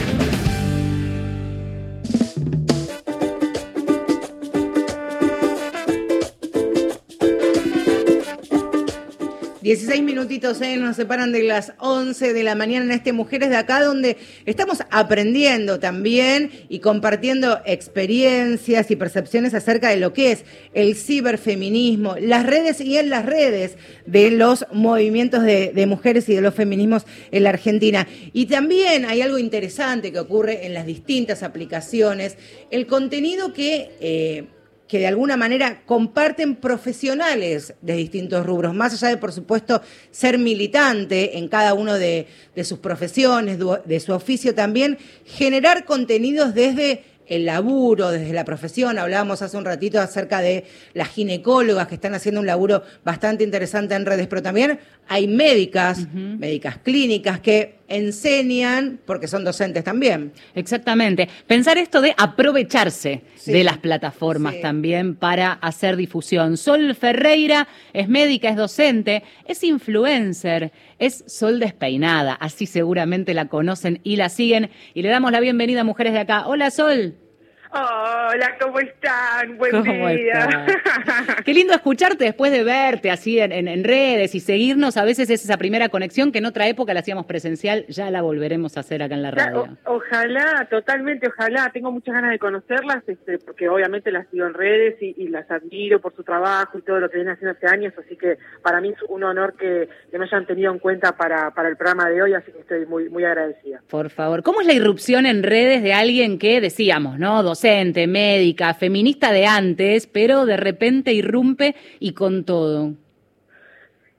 16 minutitos ¿eh? nos separan de las 11 de la mañana en este Mujeres de Acá, donde estamos aprendiendo también y compartiendo experiencias y percepciones acerca de lo que es el ciberfeminismo, las redes y en las redes de los movimientos de, mujeres y de los feminismos en la Argentina. Y también hay algo interesante que ocurre en las distintas aplicaciones, el contenido que... Eh, que de alguna manera comparten profesionales de distintos rubros, más allá de, por supuesto, ser militante en cada uno de, sus profesiones, de su oficio también, generar contenidos desde el laburo, desde la profesión. Hablábamos hace un ratito acerca de las ginecólogas que están haciendo un laburo bastante interesante en redes, pero también hay médicas, médicas clínicas que enseñan porque son docentes también. Exactamente. Pensar esto de aprovecharse de las plataformas también para hacer difusión. Sol Ferreira es médica, es docente, es influencer, es Sol Despeinada. Así seguramente la conocen y la siguen. Y le damos la bienvenida a Mujeres de Acá. Hola Sol. Hola, ¿cómo están? Buen día. Qué lindo escucharte después de verte así en, redes y seguirnos. A veces es esa primera conexión que en otra época la hacíamos presencial, ya la volveremos a hacer acá en la radio. ojalá, totalmente, ojalá. Tengo muchas ganas de conocerlas, este, porque obviamente las sigo en redes y, las admiro por su trabajo y todo lo que vienen haciendo hace años, así que para mí es un honor que, me hayan tenido en cuenta para, para el programa de hoy, así que estoy muy, muy agradecida. Por favor, ¿cómo es la irrupción en redes de alguien que decíamos, ¿no? Docente, médica, feminista de antes, pero de repente irrumpe y con todo.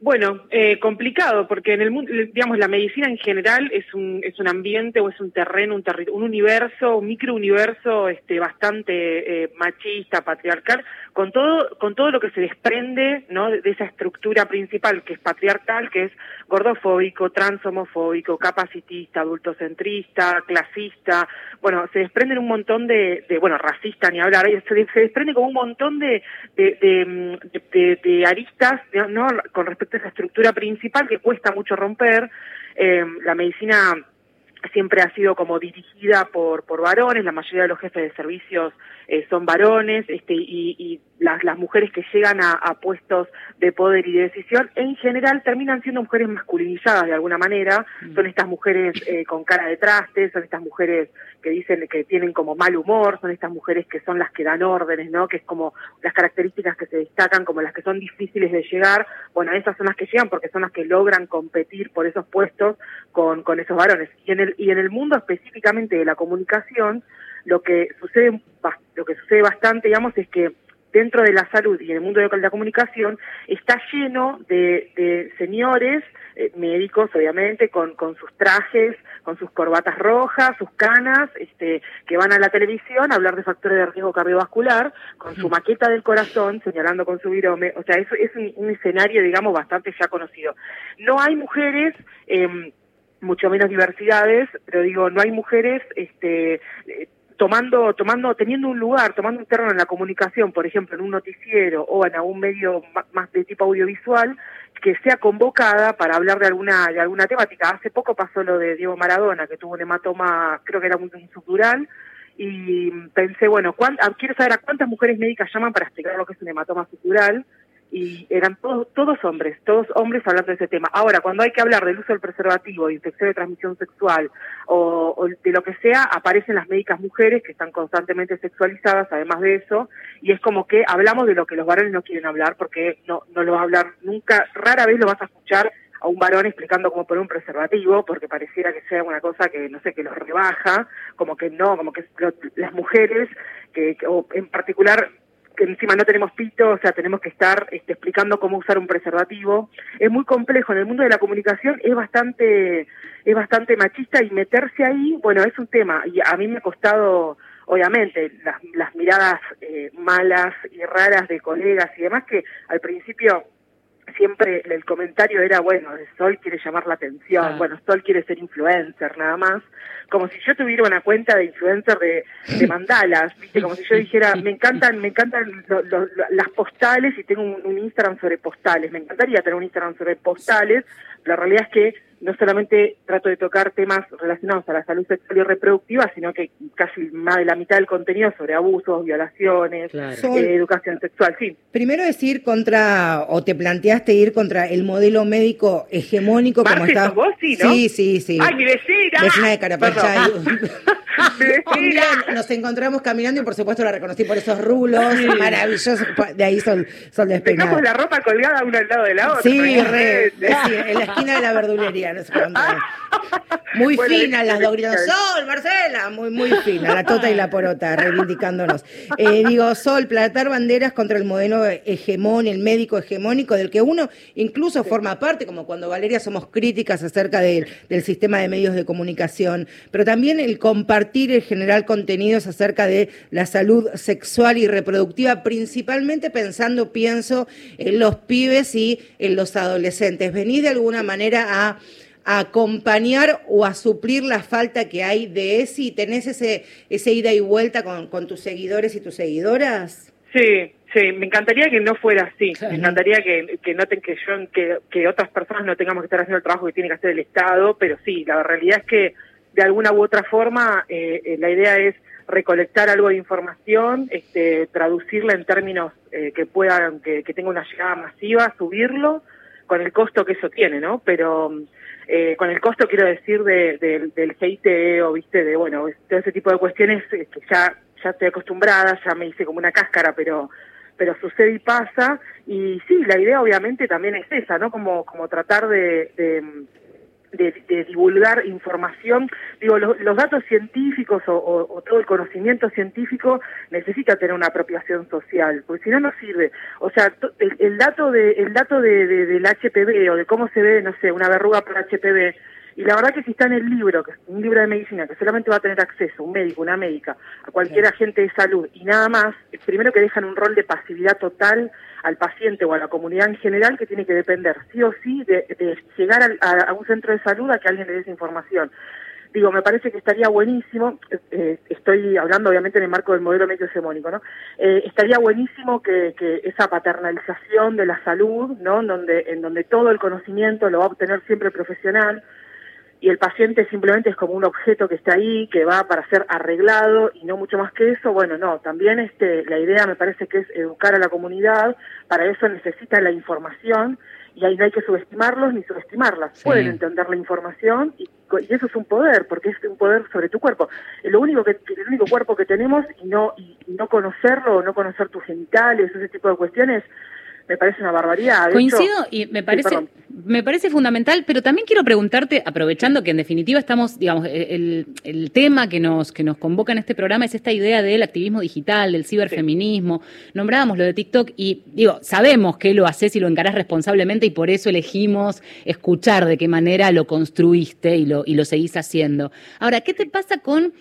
Bueno, eh, complicado, porque en el mundo, digamos, la medicina en general es un, es un ambiente o es un terreno, un, un universo, un microuniverso este, bastante eh, machista, patriarcal, con todo, con todo lo que se desprende ¿no? de, esa estructura principal que es patriarcal, que es gordofóbico, transhomofóbico, capacitista, adultocentrista, clasista, bueno, se desprenden un montón de, de bueno, racista ni hablar, se, desprende como un montón de, de, aristas, ¿no? Con respecto esa estructura principal que cuesta mucho romper. Eh, la medicina siempre ha sido como dirigida por, por varones, la mayoría de los jefes de servicios eh, son varones, este, y, y las, las, mujeres que llegan a, a, puestos de poder y de decisión, en general terminan siendo mujeres masculinizadas de alguna manera, mm. son estas mujeres eh, con cara de traste, son estas mujeres que dicen que tienen como mal humor, son estas mujeres que son las que dan órdenes, ¿no? Que es como las características que se destacan como las que son difíciles de llegar, bueno, esas son las que llegan porque son las que logran competir por esos puestos con, con esos varones. Y en el, y en el mundo específicamente de la comunicación, lo que sucede, lo que sucede bastante, digamos, es que dentro de la salud y en el mundo de la comunicación está lleno de, de señores, eh, médicos obviamente, con, con sus trajes, con sus corbatas rojas, sus canas, este, que van a la televisión a hablar de factores de riesgo cardiovascular, con su maqueta del corazón, señalando con su virome, o sea, eso es un, escenario, digamos, bastante ya conocido. No hay mujeres, eh, mucho menos diversidades, pero digo, no hay mujeres, este, eh, tomando, tomando, teniendo un lugar, tomando un terreno en la comunicación, por ejemplo, en un noticiero o en algún medio más de tipo audiovisual, que sea convocada para hablar de alguna, de alguna temática. Hace poco pasó lo de Diego Maradona, que tuvo un hematoma, creo que era un, subdural, y pensé, bueno, quiero saber a cuántas mujeres médicas llaman para explicar lo que es un hematoma subdural, y eran todos, todos hombres, todos hombres hablando de ese tema. Ahora, cuando hay que hablar del uso del preservativo, infección de transmisión sexual o, de lo que sea, aparecen las médicas mujeres que están constantemente sexualizadas, además de eso, y es como que hablamos de lo que los varones no quieren hablar porque no, no lo va a hablar nunca, rara vez lo vas a escuchar a un varón explicando cómo poner un preservativo, porque pareciera que sea una cosa que, no sé, que lo rebaja, como que no, como que las mujeres, que, o en particular encima no tenemos pito, o sea, tenemos que estar este, explicando cómo usar un preservativo. Es muy complejo, en el mundo de la comunicación es bastante, es bastante machista y meterse ahí, bueno, es un tema. Y a mí me ha costado, obviamente, las, las miradas eh, malas y raras de colegas y demás que al principio siempre el comentario era, bueno, Sol quiere llamar la atención, bueno, Sol quiere ser influencer, nada más. Como si yo tuviera una cuenta de influencer de, de mandalas, ¿viste? Como si yo dijera, me encantan, me encantan las postales y tengo un, un Instagram sobre postales. Me encantaría tener un Instagram sobre postales, la realidad es que no solamente trato de tocar temas relacionados a la salud sexual y reproductiva, sino que casi más de la mitad del contenido sobre abusos, violaciones, eh, educación sexual, sí. Primero es ir contra, o te planteaste ir contra el modelo médico hegemónico como está. vos sí, ¿no? Sí, sí, sí. ¡Ay, mi vecina! Vecina de Carapachay. nos encontramos caminando y por supuesto la reconocí por esos rulos maravillosos. De ahí son, son despeinados. Dejamos la ropa colgada una al lado de la otra. Sí, re, sí, en la esquina de la verdulería. Muy fina las dos Sol, Marcela, muy, muy fina, la tota y la porota, reivindicándonos. Eh, digo, Sol, plantar banderas contra el modelo hegemón, el médico hegemónico, del que uno incluso forma parte, como cuando Valeria somos críticas acerca del sistema de medios de comunicación, pero también el compartir, el generar contenidos acerca de la salud sexual y reproductiva, principalmente pensando, pienso, en los pibes y en los adolescentes. ¿Venís de alguna manera a acompañar o a suplir la falta que hay de ese y tenés ese, ese ida y vuelta con, con tus seguidores y tus seguidoras? Sí, sí, me encantaría que no fuera así, me encantaría que, que noten que yo, que, que otras personas no tengamos que estar haciendo el trabajo que tiene que hacer el Estado, pero sí, la realidad es que de alguna u otra forma eh, eh, la idea es recolectar algo de información, este, traducirla en términos eh, que puedan, que, que tenga una llegada masiva, subirlo, con el costo que eso tiene, ¿no? Pero eh, con el costo quiero decir de, del hate o viste de bueno todo ese tipo de cuestiones que ya ya estoy acostumbrada ya me hice como una cáscara pero pero sucede y pasa. Y sí la idea obviamente también es esa no como como tratar de de, divulgar información. Digo, los datos científicos o, todo el conocimiento científico necesita tener una apropiación social, porque si no, no sirve. O sea, el, dato, de, el dato de, del HPV o de cómo se ve, no sé, una verruga por HPV, y la verdad que si está en el libro, que es un libro de medicina, que solamente va a tener acceso un médico, una médica, a cualquier agente de salud y nada más, primero que dejan un rol de pasividad total al paciente o a la comunidad en general que tiene que depender sí o sí de, llegar a, un centro de salud a que alguien le dé esa información. Digo, me parece que estaría buenísimo, eh, estoy hablando obviamente en el marco del modelo medio hegemónico, ¿no? Eh, estaría buenísimo que, que, esa paternalización de la salud, ¿no? Donde, en donde todo el conocimiento lo va a obtener siempre el profesional, y el paciente simplemente es como un objeto que está ahí, que va para ser arreglado y no mucho más que eso, bueno, no, también este, la idea me parece que es educar a la comunidad, para eso necesita la información y ahí no hay que subestimarlos ni subestimarlas, pueden entender la información y, eso es un poder, porque es un poder sobre tu cuerpo. Lo único que, el único cuerpo que tenemos y no, y no conocerlo no conocer tus genitales, ese tipo de cuestiones, me parece una barbaridad. Coincido y me parece, me parece fundamental, pero también quiero preguntarte, aprovechando que en definitiva estamos, digamos, el, el, tema que nos, que nos convoca en este programa es esta idea del activismo digital, del ciberfeminismo. Nombrábamos lo de TikTok y digo, sabemos que lo haces y lo encarás responsablemente y por eso elegimos escuchar de qué manera lo construiste y lo, y lo seguís haciendo. Ahora, ¿qué te pasa con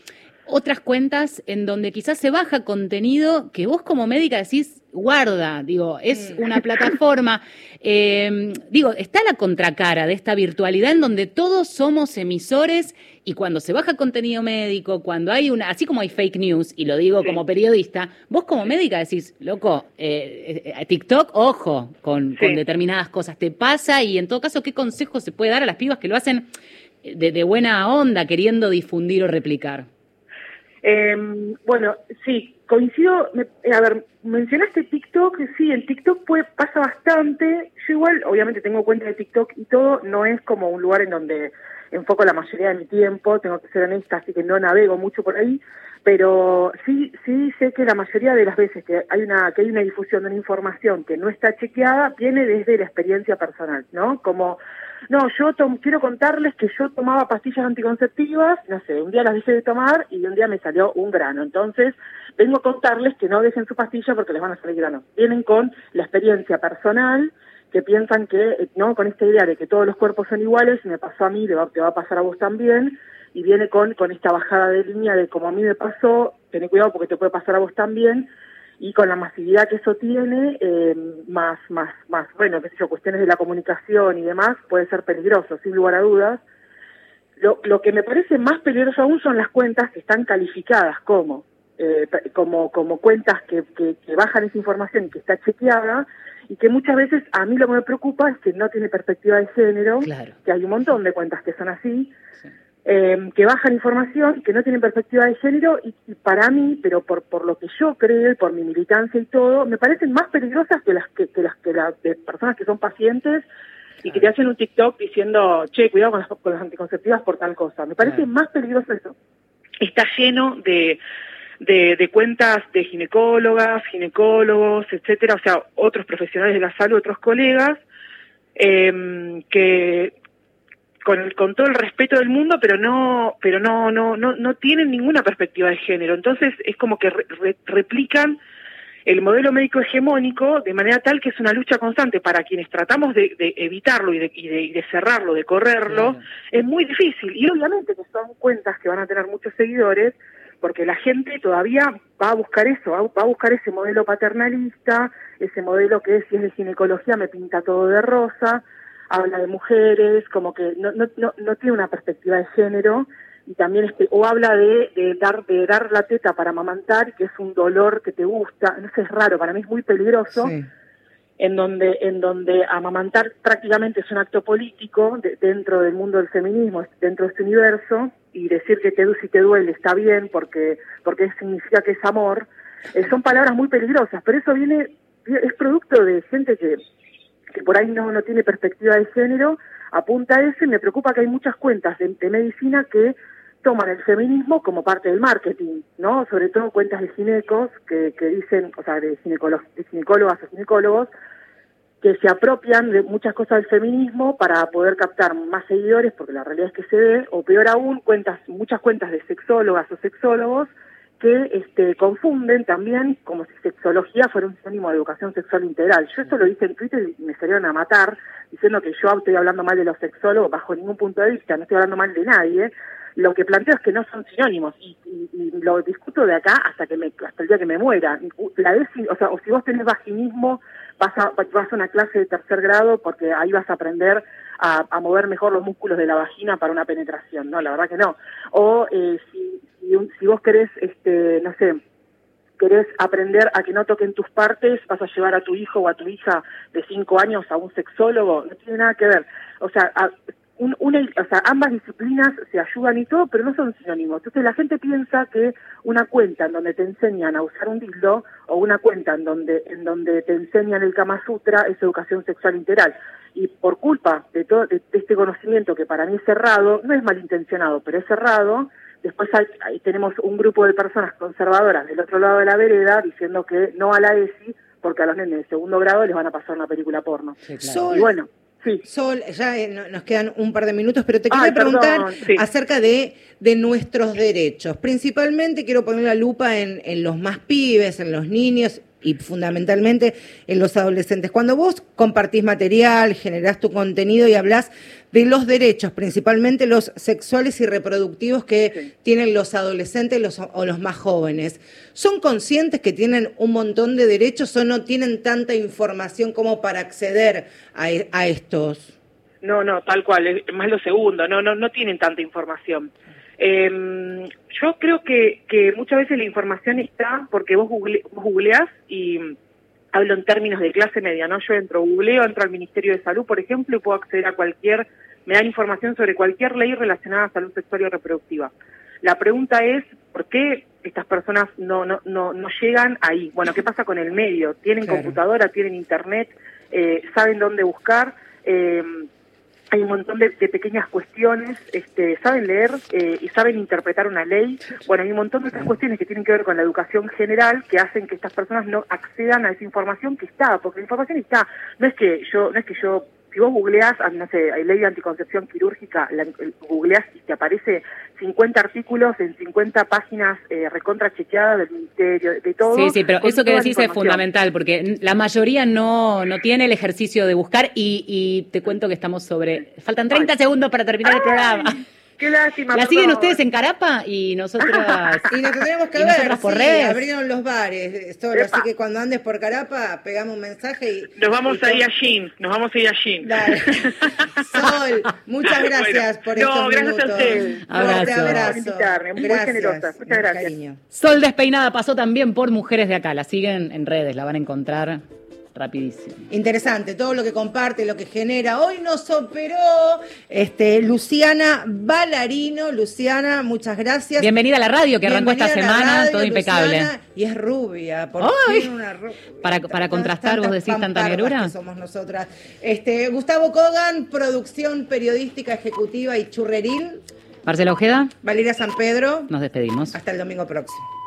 otras cuentas en donde quizás se baja contenido que vos como médica decís, guarda, digo, es mm. una plataforma, em, digo, está la contracara de esta virtualidad en donde todos somos emisores y cuando se baja contenido médico, cuando hay una, así como hay fake news, y lo digo como periodista, vos como médica decís, loco, eh, eh, TikTok, ojo con, con determinadas cosas, te pasa y en todo caso, ¿qué consejo se puede dar a las pibas que lo hacen de, de buena onda, queriendo difundir o replicar? Eh, bueno, sí, coincido, a ver, mencionaste TikTok, sí, en TikTok puede, pasa bastante, yo igual, obviamente tengo cuenta de TikTok y todo, no es como un lugar en donde enfoco la mayoría de mi tiempo, tengo que ser honesta, así que no navego mucho por ahí, pero sí sí sé que la mayoría de las veces que hay una que hay una difusión de una información que no está chequeada viene desde la experiencia personal, ¿no? Como no, yo quiero contarles que yo tomaba pastillas anticonceptivas, no sé, un día las dejé de tomar y un día me salió un grano. Entonces, vengo a contarles que no dejen su pastilla porque les van a salir granos. Vienen con la experiencia personal que piensan que, no, con esta idea de que todos los cuerpos son iguales, me pasó a mí, te va a pasar a vos también, y viene con, con esta bajada de línea de como a mí me pasó, ten cuidado porque te puede pasar a vos también, y con la masividad que eso tiene, eh, más, más, más, bueno, qué sé yo, cuestiones de la comunicación y demás, puede ser peligroso, sin lugar a dudas. Lo, lo que me parece más peligroso aún son las cuentas que están calificadas como, eh, como, como cuentas que, que, que bajan esa información y que está chequeada, y que muchas veces a mí lo que me preocupa es que no tiene perspectiva de género, que hay un montón de cuentas que son así, eh, que bajan información, que no tienen perspectiva de género y, para mí, pero por, por lo que yo creo y por mi militancia y todo, me parecen más peligrosas que las que, que las que las de personas que son pacientes y que te hacen un TikTok diciendo, che, cuidado con las, con las anticonceptivas por tal cosa. Me parece más peligroso eso. Está lleno de de, de cuentas de ginecólogas, ginecólogos, etcétera, o sea, otros profesionales de la salud, otros colegas, eh, que con, con todo el respeto del mundo, pero no, pero no, no, no, no tienen ninguna perspectiva de género. Entonces es como que replican el modelo médico hegemónico de manera tal que es una lucha constante para quienes tratamos de, de evitarlo y de, y, de, y de, cerrarlo, de correrlo, es muy difícil. Y obviamente que son cuentas que van a tener muchos seguidores, porque la gente todavía va a buscar eso, va a buscar ese modelo paternalista, ese modelo que si es de ginecología me pinta todo de rosa, habla de mujeres, como que no, no, no, no tiene una perspectiva de género y también este, o habla de, de, dar de dar la teta para amamantar que es un dolor que te gusta no sé es raro para mí es muy peligroso en donde en donde amamantar prácticamente es un acto político dentro del mundo del feminismo dentro de este universo y decir que te duele y te duele está bien porque porque significa que es amor eh, son palabras muy peligrosas pero eso viene es producto de gente que que por ahí no no tiene perspectiva de género apunta a eso y me preocupa que hay muchas cuentas de, medicina que toman el feminismo como parte del marketing, ¿no? Sobre todo cuentas de ginecos que, que dicen, o sea, de, de ginecólogas o ginecólogos, que se apropian de muchas cosas del feminismo para poder captar más seguidores, porque la realidad es que se ve, o peor aún, cuentas, muchas cuentas de sexólogas o sexólogos que este, confunden también como si sexología fuera un sinónimo de educación sexual integral. Yo eso lo hice en Twitter y me salieron a matar diciendo que yo estoy hablando mal de los sexólogos bajo ningún punto de vista, no estoy hablando mal de nadie, lo que planteo es que no son sinónimos y, y, y, lo discuto de acá hasta que me hasta el día que me muera la o sea o si vos tenés vaginismo vas a vas a una clase de tercer grado porque ahí vas a aprender a, mover mejor los músculos de la vagina para una penetración no la verdad que no o eh, si si, un, si vos querés este no sé querés aprender a que no toquen tus partes, vas a llevar a tu hijo o a tu hija de cinco años a un sexólogo, no tiene nada que ver. O sea, a, un, una, o sea, ambas disciplinas se ayudan y todo, pero no son sinónimos. Entonces la gente piensa que una cuenta en donde te enseñan a usar un dildo o una cuenta en donde en donde te enseñan el Kama Sutra es educación sexual integral. Y por culpa de todo de, de este conocimiento que para mí es cerrado, no es malintencionado, pero es cerrado, después hay, ahí tenemos un grupo de personas conservadoras del otro lado de la vereda diciendo que no a la ESI porque a los nenes de segundo grado les van a pasar una película porno. Sí, claro. Y bueno, Sí. Sol, ya eh, nos quedan un par de minutos, pero te quiero Ay, preguntar sí. acerca de, de nuestros derechos. Principalmente quiero poner la lupa en, en los más pibes, en los niños y fundamentalmente en los adolescentes. Cuando vos compartís material, generás tu contenido y hablas de los derechos, principalmente los sexuales y reproductivos que sí. tienen los adolescentes los, o los más jóvenes, ¿son conscientes que tienen un montón de derechos o no tienen tanta información como para acceder a, a estos? No, no, tal cual, es más lo segundo, no, no, no tienen tanta información. Eh, yo creo que, que muchas veces la información está porque vos, google, vos googleás y hablo en términos de clase media, ¿no? Yo entro, googleo, entro al Ministerio de Salud, por ejemplo, y puedo acceder a cualquier, me dan información sobre cualquier ley relacionada a salud sexual y reproductiva. La pregunta es, ¿por qué estas personas no, no, no, no llegan ahí? Bueno, ¿qué pasa con el medio? ¿Tienen claro. computadora, tienen internet, eh, saben dónde buscar? Eh, hay un montón de, pequeñas cuestiones, este, saben leer eh, y saben interpretar una ley. Bueno, hay un montón de otras cuestiones que tienen que ver con la educación general que hacen que estas personas no accedan a esa información que está, porque la información está. No es que yo, no es que yo si vos googleás, ah, no sé, hay ley de anticoncepción quirúrgica, la, googleás y te aparece 50 artículos en 50 páginas eh, recontra chequeadas del ministerio, de, todo. Sí, sí, pero eso que decís es fundamental, porque la mayoría no, no tiene el ejercicio de buscar y, y te cuento que estamos sobre... Faltan 30 segundos para terminar el programa. Qué lástima. ¿La siguen ustedes en Carapa? Y nosotras. y nos tenemos que ver. por redes. Abrieron los bares solo, así que cuando andes por Carapa, pegamos un mensaje y. Nos vamos a ir a Jean. Nos vamos a ir a Jean. Dale. Sol, muchas gracias por estos no, gracias minutos. a usted. Abrazo. abrazo. Muy generosa. Muchas gracias. Sol Despeinada pasó también por Mujeres de Acá. La siguen en redes, la van a encontrar rapidísimo. Interesante, todo lo que comparte, lo que genera. Hoy nos operó este, Luciana Balarino. Luciana, muchas gracias. Bienvenida a la radio que arrancó esta semana, todo impecable. y es rubia, por una Para, para contrastar, vos decís tanta negrura. somos nosotras. Este, Gustavo Kogan, producción periodística ejecutiva y churreril. Marcela Ojeda. Valeria San Pedro. Nos despedimos. Hasta el domingo próximo.